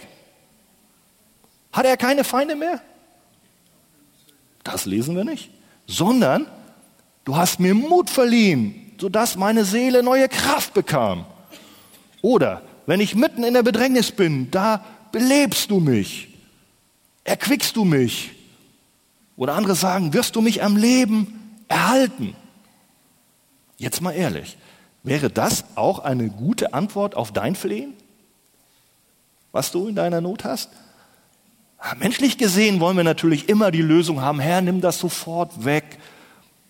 Hat er keine Feinde mehr? Das lesen wir nicht. Sondern du hast mir Mut verliehen, sodass meine Seele neue Kraft bekam. Oder wenn ich mitten in der Bedrängnis bin, da belebst du mich, erquickst du mich. Oder andere sagen, wirst du mich am Leben erhalten. Jetzt mal ehrlich, wäre das auch eine gute Antwort auf dein Flehen, was du in deiner Not hast? Menschlich gesehen wollen wir natürlich immer die Lösung haben, Herr, nimm das sofort weg,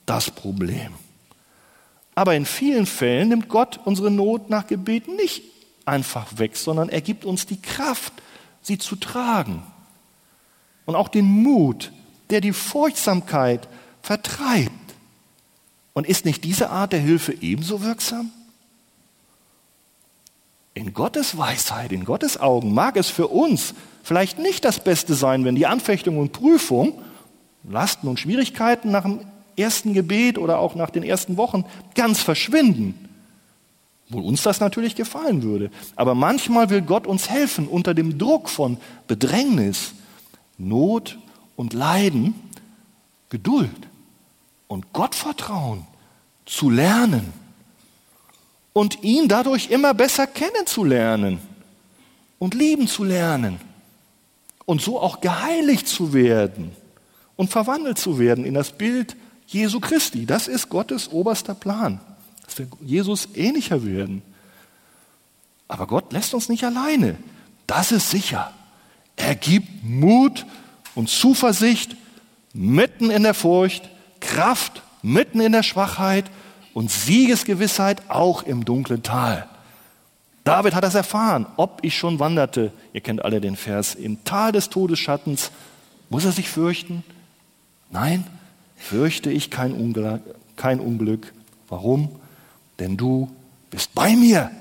das Problem. Aber in vielen Fällen nimmt Gott unsere Not nach Gebet nicht einfach weg, sondern er gibt uns die Kraft, sie zu tragen. Und auch den Mut, der die Furchtsamkeit vertreibt. Und ist nicht diese Art der Hilfe ebenso wirksam? In Gottes Weisheit, in Gottes Augen mag es für uns vielleicht nicht das Beste sein, wenn die Anfechtung und Prüfung, Lasten und Schwierigkeiten nach dem ersten Gebet oder auch nach den ersten Wochen ganz verschwinden. Wo uns das natürlich gefallen würde. Aber manchmal will Gott uns helfen, unter dem Druck von Bedrängnis, Not und Leiden, Geduld und Gottvertrauen zu lernen und ihn dadurch immer besser kennenzulernen und lieben zu lernen und so auch geheiligt zu werden und verwandelt zu werden in das Bild Jesu Christi. Das ist Gottes oberster Plan dass wir Jesus ähnlicher werden. Aber Gott lässt uns nicht alleine. Das ist sicher. Er gibt Mut und Zuversicht mitten in der Furcht, Kraft mitten in der Schwachheit und Siegesgewissheit auch im dunklen Tal. David hat das erfahren, ob ich schon wanderte, ihr kennt alle den Vers, im Tal des Todesschattens, muss er sich fürchten? Nein, fürchte ich kein Unglück. Kein Unglück. Warum? Denn du bist bei mir.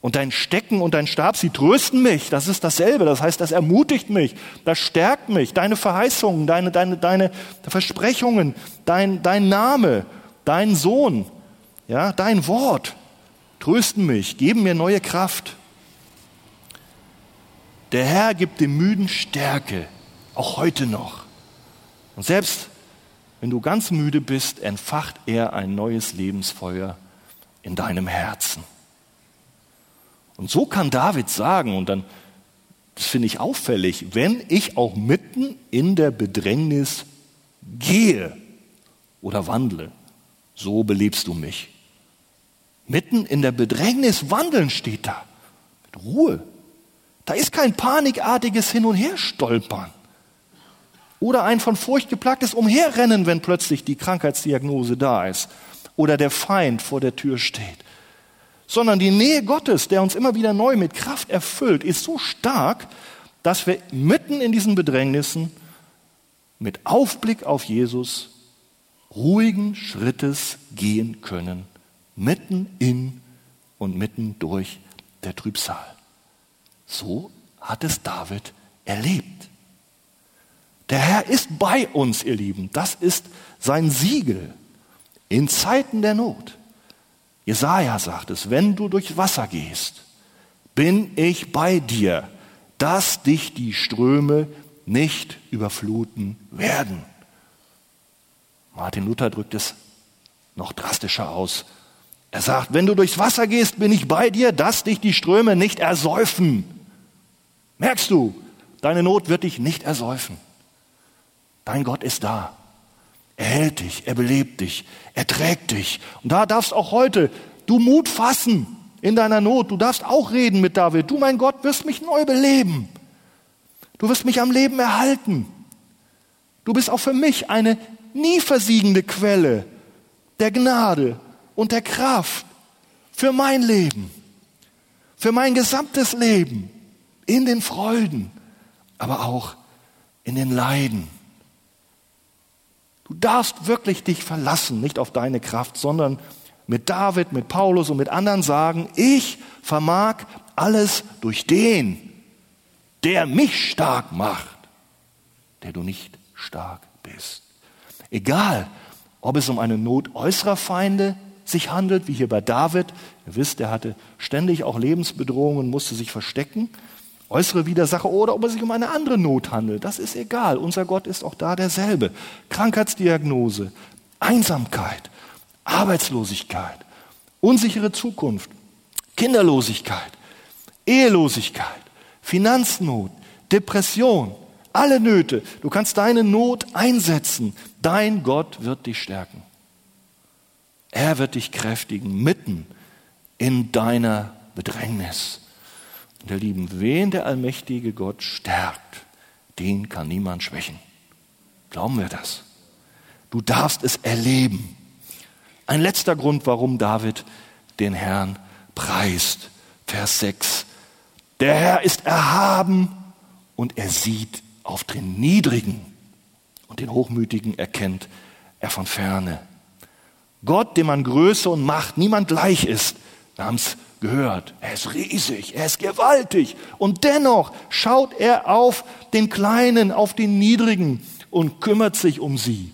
Und dein Stecken und dein Stab, sie trösten mich. Das ist dasselbe. Das heißt, das ermutigt mich, das stärkt mich. Deine Verheißungen, deine, deine, deine Versprechungen, dein, dein Name, dein Sohn, ja, dein Wort trösten mich, geben mir neue Kraft. Der Herr gibt dem Müden Stärke, auch heute noch. Und selbst wenn du ganz müde bist, entfacht er ein neues Lebensfeuer in deinem Herzen. Und so kann David sagen, und dann, das finde ich auffällig, wenn ich auch mitten in der Bedrängnis gehe oder wandle, so belebst du mich. Mitten in der Bedrängnis wandeln steht da. Mit Ruhe. Da ist kein panikartiges Hin- und Herstolpern. Oder ein von Furcht geplagtes Umherrennen, wenn plötzlich die Krankheitsdiagnose da ist oder der Feind vor der Tür steht. Sondern die Nähe Gottes, der uns immer wieder neu mit Kraft erfüllt, ist so stark, dass wir mitten in diesen Bedrängnissen mit Aufblick auf Jesus ruhigen Schrittes gehen können, mitten in und mitten durch der Trübsal. So hat es David erlebt. Der Herr ist bei uns, ihr Lieben. Das ist sein Siegel in Zeiten der Not. Jesaja sagt es, wenn du durch Wasser gehst, bin ich bei dir, dass dich die Ströme nicht überfluten werden. Martin Luther drückt es noch drastischer aus. Er sagt, wenn du durchs Wasser gehst, bin ich bei dir, dass dich die Ströme nicht ersäufen. Merkst du, deine Not wird dich nicht ersäufen. Dein Gott ist da. Er hält dich, er belebt dich, er trägt dich. Und da darfst auch heute du Mut fassen in deiner Not. Du darfst auch reden mit David. Du, mein Gott, wirst mich neu beleben. Du wirst mich am Leben erhalten. Du bist auch für mich eine nie versiegende Quelle der Gnade und der Kraft für mein Leben, für mein gesamtes Leben, in den Freuden, aber auch in den Leiden. Du darfst wirklich dich verlassen, nicht auf deine Kraft, sondern mit David, mit Paulus und mit anderen sagen, ich vermag alles durch den, der mich stark macht, der du nicht stark bist. Egal, Ob es um eine Not äußerer Feinde sich handelt, wie hier bei David. Ihr wisst, er hatte ständig auch Lebensbedrohungen und musste sich verstecken. Äußere Widersacher oder ob es sich um eine andere Not handelt, das ist egal. Unser Gott ist auch da derselbe. Krankheitsdiagnose, Einsamkeit, Arbeitslosigkeit, unsichere Zukunft, Kinderlosigkeit, Ehelosigkeit, Finanznot, Depression, alle Nöte. Du kannst deine Not einsetzen. Dein Gott wird dich stärken. Er wird dich kräftigen mitten in deiner Bedrängnis. Und ihr Lieben, wen der allmächtige Gott stärkt, den kann niemand schwächen. Glauben wir das? Du darfst es erleben. Ein letzter Grund, warum David den Herrn preist. Vers 6. Der Herr ist erhaben und er sieht auf den Niedrigen und den Hochmütigen erkennt er von ferne. Gott, dem an Größe und Macht niemand gleich ist, es gehört, er ist riesig, er ist gewaltig und dennoch schaut er auf den Kleinen, auf den Niedrigen und kümmert sich um sie.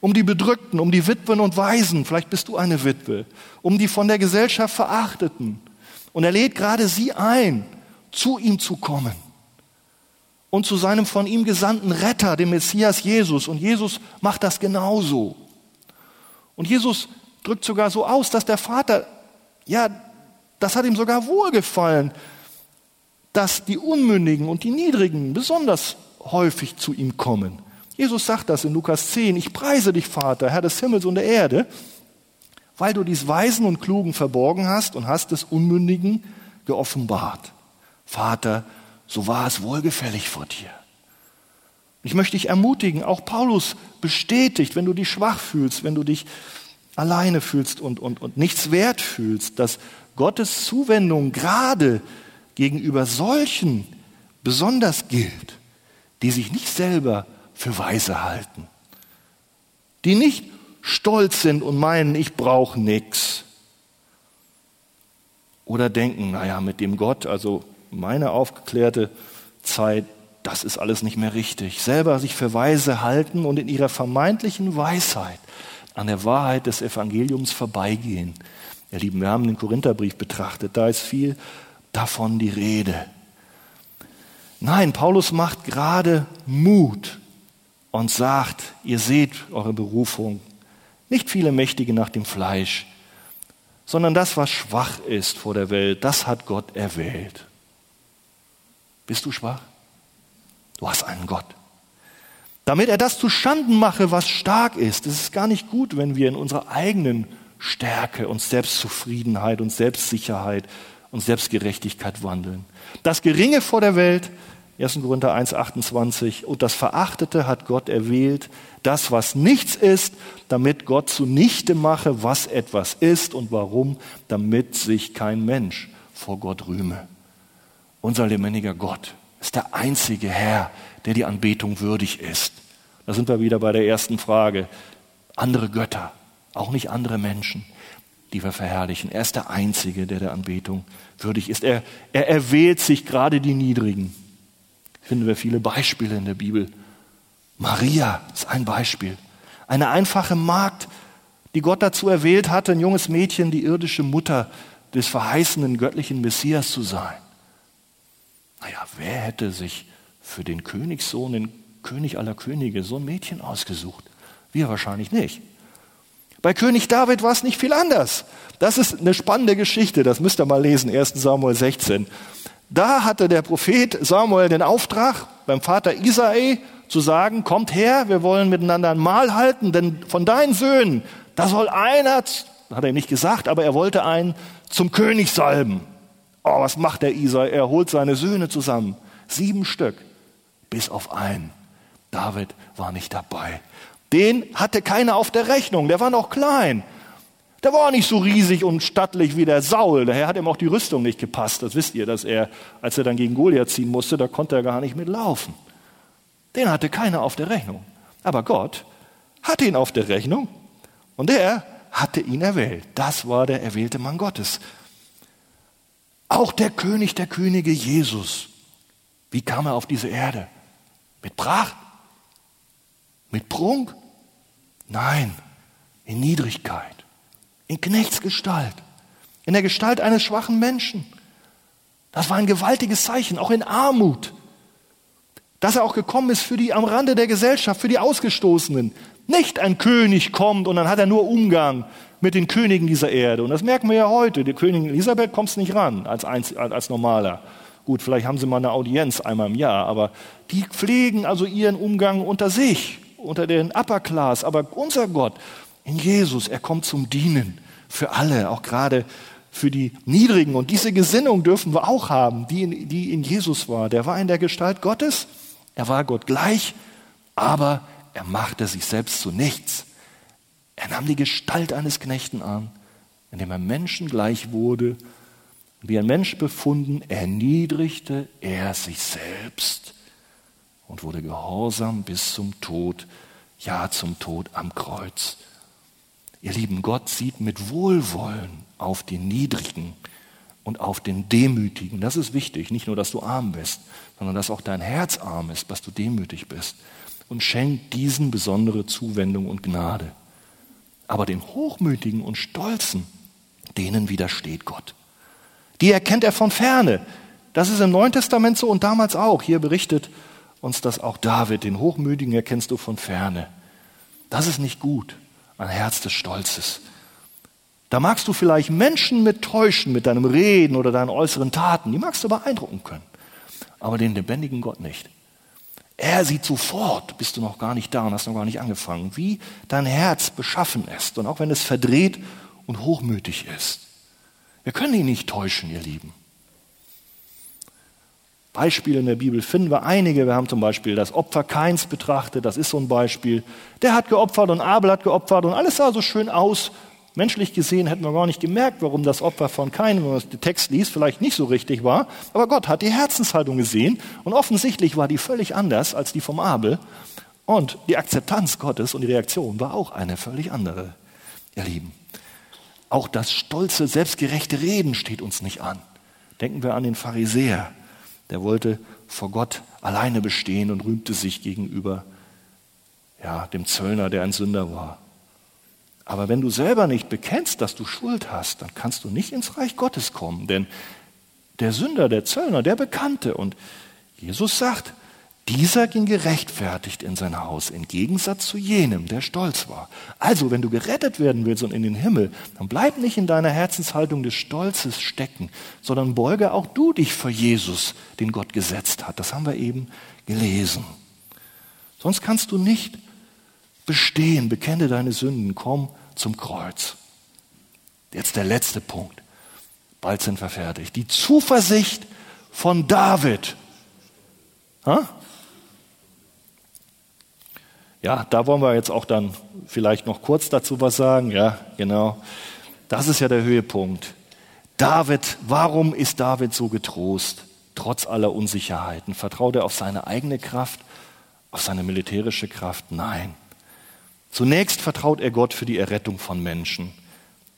Um die Bedrückten, um die Witwen und Waisen, vielleicht bist du eine Witwe, um die von der Gesellschaft Verachteten. Und er lädt gerade sie ein, zu ihm zu kommen und zu seinem von ihm gesandten Retter, dem Messias Jesus. Und Jesus macht das genauso. Und Jesus drückt sogar so aus, dass der Vater, ja, das hat ihm sogar wohlgefallen, dass die Unmündigen und die Niedrigen besonders häufig zu ihm kommen. Jesus sagt das in Lukas 10, ich preise dich, Vater, Herr des Himmels und der Erde, weil du dies Weisen und Klugen verborgen hast und hast es Unmündigen geoffenbart. Vater, so war es wohlgefällig vor dir. Ich möchte dich ermutigen, auch Paulus bestätigt, wenn du dich schwach fühlst, wenn du dich alleine fühlst und, und, und nichts wert fühlst, dass Gottes Zuwendung gerade gegenüber solchen besonders gilt, die sich nicht selber für weise halten, die nicht stolz sind und meinen, ich brauche nichts. Oder denken, naja, mit dem Gott, also meine aufgeklärte Zeit, das ist alles nicht mehr richtig. Selber sich für weise halten und in ihrer vermeintlichen Weisheit an der Wahrheit des Evangeliums vorbeigehen. Ihr Lieben, wir haben den Korintherbrief betrachtet, da ist viel davon die Rede. Nein, Paulus macht gerade Mut und sagt, ihr seht eure Berufung, nicht viele Mächtige nach dem Fleisch, sondern das, was schwach ist vor der Welt, das hat Gott erwählt. Bist du schwach? Du hast einen Gott. Damit er das zu Schanden mache, was stark ist. Es ist gar nicht gut, wenn wir in unserer eigenen Stärke und Selbstzufriedenheit und Selbstsicherheit und Selbstgerechtigkeit wandeln. Das Geringe vor der Welt, 1. Korinther 1, 28, und das Verachtete hat Gott erwählt, das, was nichts ist, damit Gott zunichte mache, was etwas ist und warum, damit sich kein Mensch vor Gott rühme. Unser lebendiger Gott ist der einzige Herr, der die Anbetung würdig ist. Da sind wir wieder bei der ersten Frage. Andere Götter, auch nicht andere Menschen, die wir verherrlichen. Er ist der Einzige, der der Anbetung würdig ist. Er, er erwählt sich gerade die Niedrigen. Finden wir viele Beispiele in der Bibel. Maria ist ein Beispiel. Eine einfache Magd, die Gott dazu erwählt hatte, ein junges Mädchen, die irdische Mutter des verheißenen göttlichen Messias zu sein. Naja, wer hätte sich für den Königssohn, den König aller Könige, so ein Mädchen ausgesucht? Wir wahrscheinlich nicht. Bei König David war es nicht viel anders. Das ist eine spannende Geschichte, das müsst ihr mal lesen, 1 Samuel 16. Da hatte der Prophet Samuel den Auftrag, beim Vater Isai zu sagen, kommt her, wir wollen miteinander ein Mahl halten, denn von deinen Söhnen, da soll einer, hat er nicht gesagt, aber er wollte einen zum König salben. Oh, was macht der Isai? Er holt seine Söhne zusammen. Sieben Stück. Bis auf einen. David war nicht dabei. Den hatte keiner auf der Rechnung. Der war noch klein. Der war nicht so riesig und stattlich wie der Saul. Daher hat ihm auch die Rüstung nicht gepasst. Das wisst ihr, dass er, als er dann gegen Goliath ziehen musste, da konnte er gar nicht mitlaufen. Den hatte keiner auf der Rechnung. Aber Gott hatte ihn auf der Rechnung und er hatte ihn erwählt. Das war der erwählte Mann Gottes. Auch der König der Könige Jesus. Wie kam er auf diese Erde? Mit Pracht? Mit Prunk? Nein, in Niedrigkeit, in Knechtsgestalt, in der Gestalt eines schwachen Menschen. Das war ein gewaltiges Zeichen, auch in Armut. Dass er auch gekommen ist für die am Rande der Gesellschaft, für die Ausgestoßenen. Nicht ein König kommt und dann hat er nur Umgang mit den Königen dieser Erde. Und das merken wir ja heute. Die Königin Elisabeth kommt nicht ran als, als, als normaler. Gut, vielleicht haben sie mal eine Audienz einmal im Jahr, aber die pflegen also ihren Umgang unter sich, unter den Upper Class. Aber unser Gott in Jesus, er kommt zum Dienen für alle, auch gerade für die Niedrigen. Und diese Gesinnung dürfen wir auch haben, die in, die in Jesus war. Der war in der Gestalt Gottes, er war Gott gleich, aber er machte sich selbst zu nichts. Er nahm die Gestalt eines Knechten an, indem er Menschen gleich wurde. Wie ein Mensch befunden, erniedrigte er sich selbst und wurde gehorsam bis zum Tod, ja zum Tod am Kreuz. Ihr lieben, Gott sieht mit Wohlwollen auf den Niedrigen und auf den Demütigen. Das ist wichtig, nicht nur, dass du arm bist, sondern dass auch dein Herz arm ist, dass du demütig bist und schenkt diesen besondere Zuwendung und Gnade. Aber den Hochmütigen und Stolzen, denen widersteht Gott. Die erkennt er von ferne. Das ist im Neuen Testament so und damals auch. Hier berichtet uns das auch David. Den Hochmütigen erkennst du von ferne. Das ist nicht gut, ein Herz des Stolzes. Da magst du vielleicht Menschen mit täuschen, mit deinem Reden oder deinen äußeren Taten. Die magst du beeindrucken können. Aber den lebendigen Gott nicht. Er sieht sofort, bist du noch gar nicht da und hast noch gar nicht angefangen, wie dein Herz beschaffen ist und auch wenn es verdreht und hochmütig ist. Wir können ihn nicht täuschen, ihr Lieben. Beispiele in der Bibel finden wir einige. Wir haben zum Beispiel das Opfer Keins betrachtet, das ist so ein Beispiel. Der hat geopfert und Abel hat geopfert und alles sah so schön aus. Menschlich gesehen hätten wir gar nicht gemerkt, warum das Opfer von Kain, wenn man den Text liest, vielleicht nicht so richtig war. Aber Gott hat die Herzenshaltung gesehen und offensichtlich war die völlig anders als die vom Abel. Und die Akzeptanz Gottes und die Reaktion war auch eine völlig andere, ihr Lieben. Auch das stolze, selbstgerechte Reden steht uns nicht an. Denken wir an den Pharisäer. Der wollte vor Gott alleine bestehen und rühmte sich gegenüber ja, dem Zöllner, der ein Sünder war. Aber wenn du selber nicht bekennst, dass du Schuld hast, dann kannst du nicht ins Reich Gottes kommen. Denn der Sünder, der Zöllner, der bekannte. Und Jesus sagt, dieser ging gerechtfertigt in sein Haus, im Gegensatz zu jenem, der stolz war. Also, wenn du gerettet werden willst und in den Himmel, dann bleib nicht in deiner Herzenshaltung des Stolzes stecken, sondern beuge auch du dich vor Jesus, den Gott gesetzt hat. Das haben wir eben gelesen. Sonst kannst du nicht bestehen, bekenne deine Sünden, komm zum Kreuz. Jetzt der letzte Punkt. Bald sind wir fertig. Die Zuversicht von David. Ha? Ja, da wollen wir jetzt auch dann vielleicht noch kurz dazu was sagen. Ja, genau. Das ist ja der Höhepunkt. David, warum ist David so getrost, trotz aller Unsicherheiten? Vertraut er auf seine eigene Kraft, auf seine militärische Kraft? Nein. Zunächst vertraut er Gott für die Errettung von Menschen,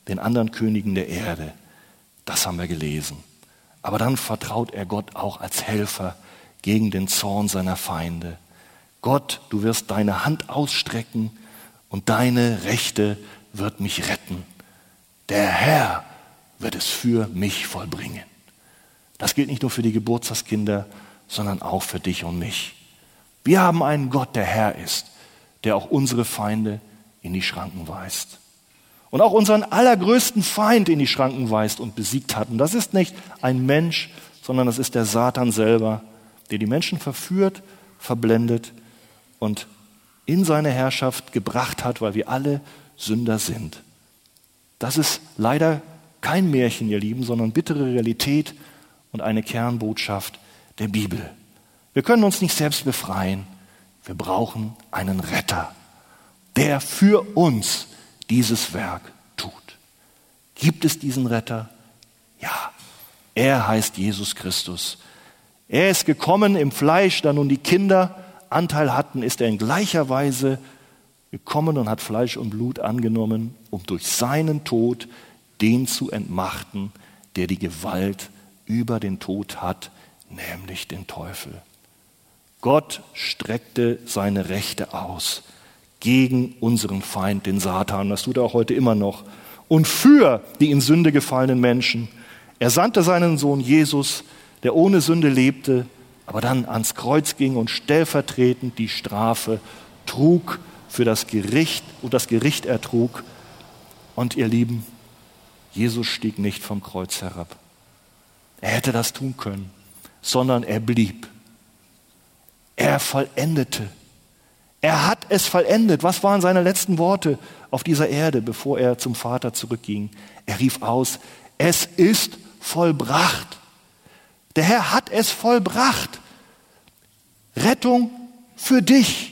den anderen Königen der Erde. Das haben wir gelesen. Aber dann vertraut er Gott auch als Helfer gegen den Zorn seiner Feinde. Gott, du wirst deine Hand ausstrecken und deine Rechte wird mich retten. Der Herr wird es für mich vollbringen. Das gilt nicht nur für die Geburtstagskinder, sondern auch für dich und mich. Wir haben einen Gott, der Herr ist der auch unsere Feinde in die Schranken weist. Und auch unseren allergrößten Feind in die Schranken weist und besiegt hat. Und das ist nicht ein Mensch, sondern das ist der Satan selber, der die Menschen verführt, verblendet und in seine Herrschaft gebracht hat, weil wir alle Sünder sind. Das ist leider kein Märchen, ihr Lieben, sondern bittere Realität und eine Kernbotschaft der Bibel. Wir können uns nicht selbst befreien. Wir brauchen einen Retter, der für uns dieses Werk tut. Gibt es diesen Retter? Ja, er heißt Jesus Christus. Er ist gekommen im Fleisch, da nun die Kinder Anteil hatten, ist er in gleicher Weise gekommen und hat Fleisch und Blut angenommen, um durch seinen Tod den zu entmachten, der die Gewalt über den Tod hat, nämlich den Teufel. Gott streckte seine Rechte aus gegen unseren Feind, den Satan. Das tut er auch heute immer noch. Und für die in Sünde gefallenen Menschen. Er sandte seinen Sohn Jesus, der ohne Sünde lebte, aber dann ans Kreuz ging und stellvertretend die Strafe trug für das Gericht und das Gericht ertrug. Und ihr Lieben, Jesus stieg nicht vom Kreuz herab. Er hätte das tun können, sondern er blieb. Er vollendete. Er hat es vollendet. Was waren seine letzten Worte auf dieser Erde, bevor er zum Vater zurückging? Er rief aus, es ist vollbracht. Der Herr hat es vollbracht. Rettung für dich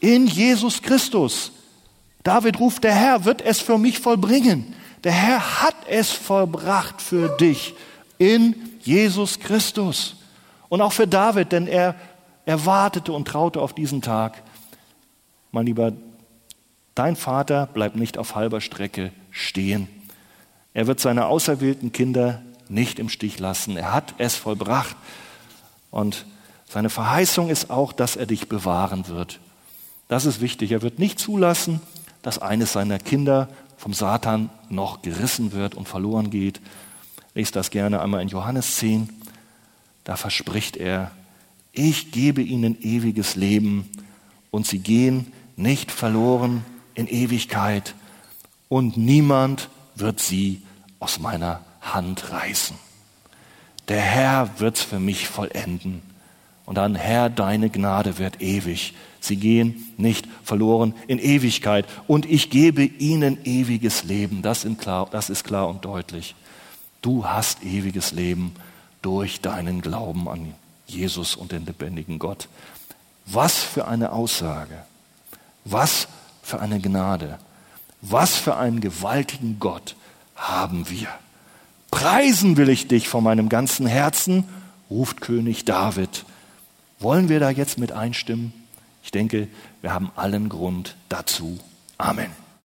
in Jesus Christus. David ruft, der Herr wird es für mich vollbringen. Der Herr hat es vollbracht für dich in Jesus Christus. Und auch für David, denn er erwartete und traute auf diesen Tag. Mein Lieber, dein Vater bleibt nicht auf halber Strecke stehen. Er wird seine auserwählten Kinder nicht im Stich lassen. Er hat es vollbracht. Und seine Verheißung ist auch, dass er dich bewahren wird. Das ist wichtig. Er wird nicht zulassen, dass eines seiner Kinder vom Satan noch gerissen wird und verloren geht. Lest das gerne einmal in Johannes 10. Da verspricht er, ich gebe ihnen ewiges Leben und sie gehen nicht verloren in Ewigkeit und niemand wird sie aus meiner Hand reißen. Der Herr wird's für mich vollenden. Und dann, Herr, deine Gnade wird ewig. Sie gehen nicht verloren in Ewigkeit. Und ich gebe ihnen ewiges Leben. Das, klar, das ist klar und deutlich. Du hast ewiges Leben durch deinen Glauben an Jesus und den lebendigen Gott. Was für eine Aussage. Was für eine Gnade. Was für einen gewaltigen Gott haben wir. Preisen will ich dich von meinem ganzen Herzen, ruft König David. Wollen wir da jetzt mit einstimmen? Ich denke, wir haben allen Grund dazu. Amen.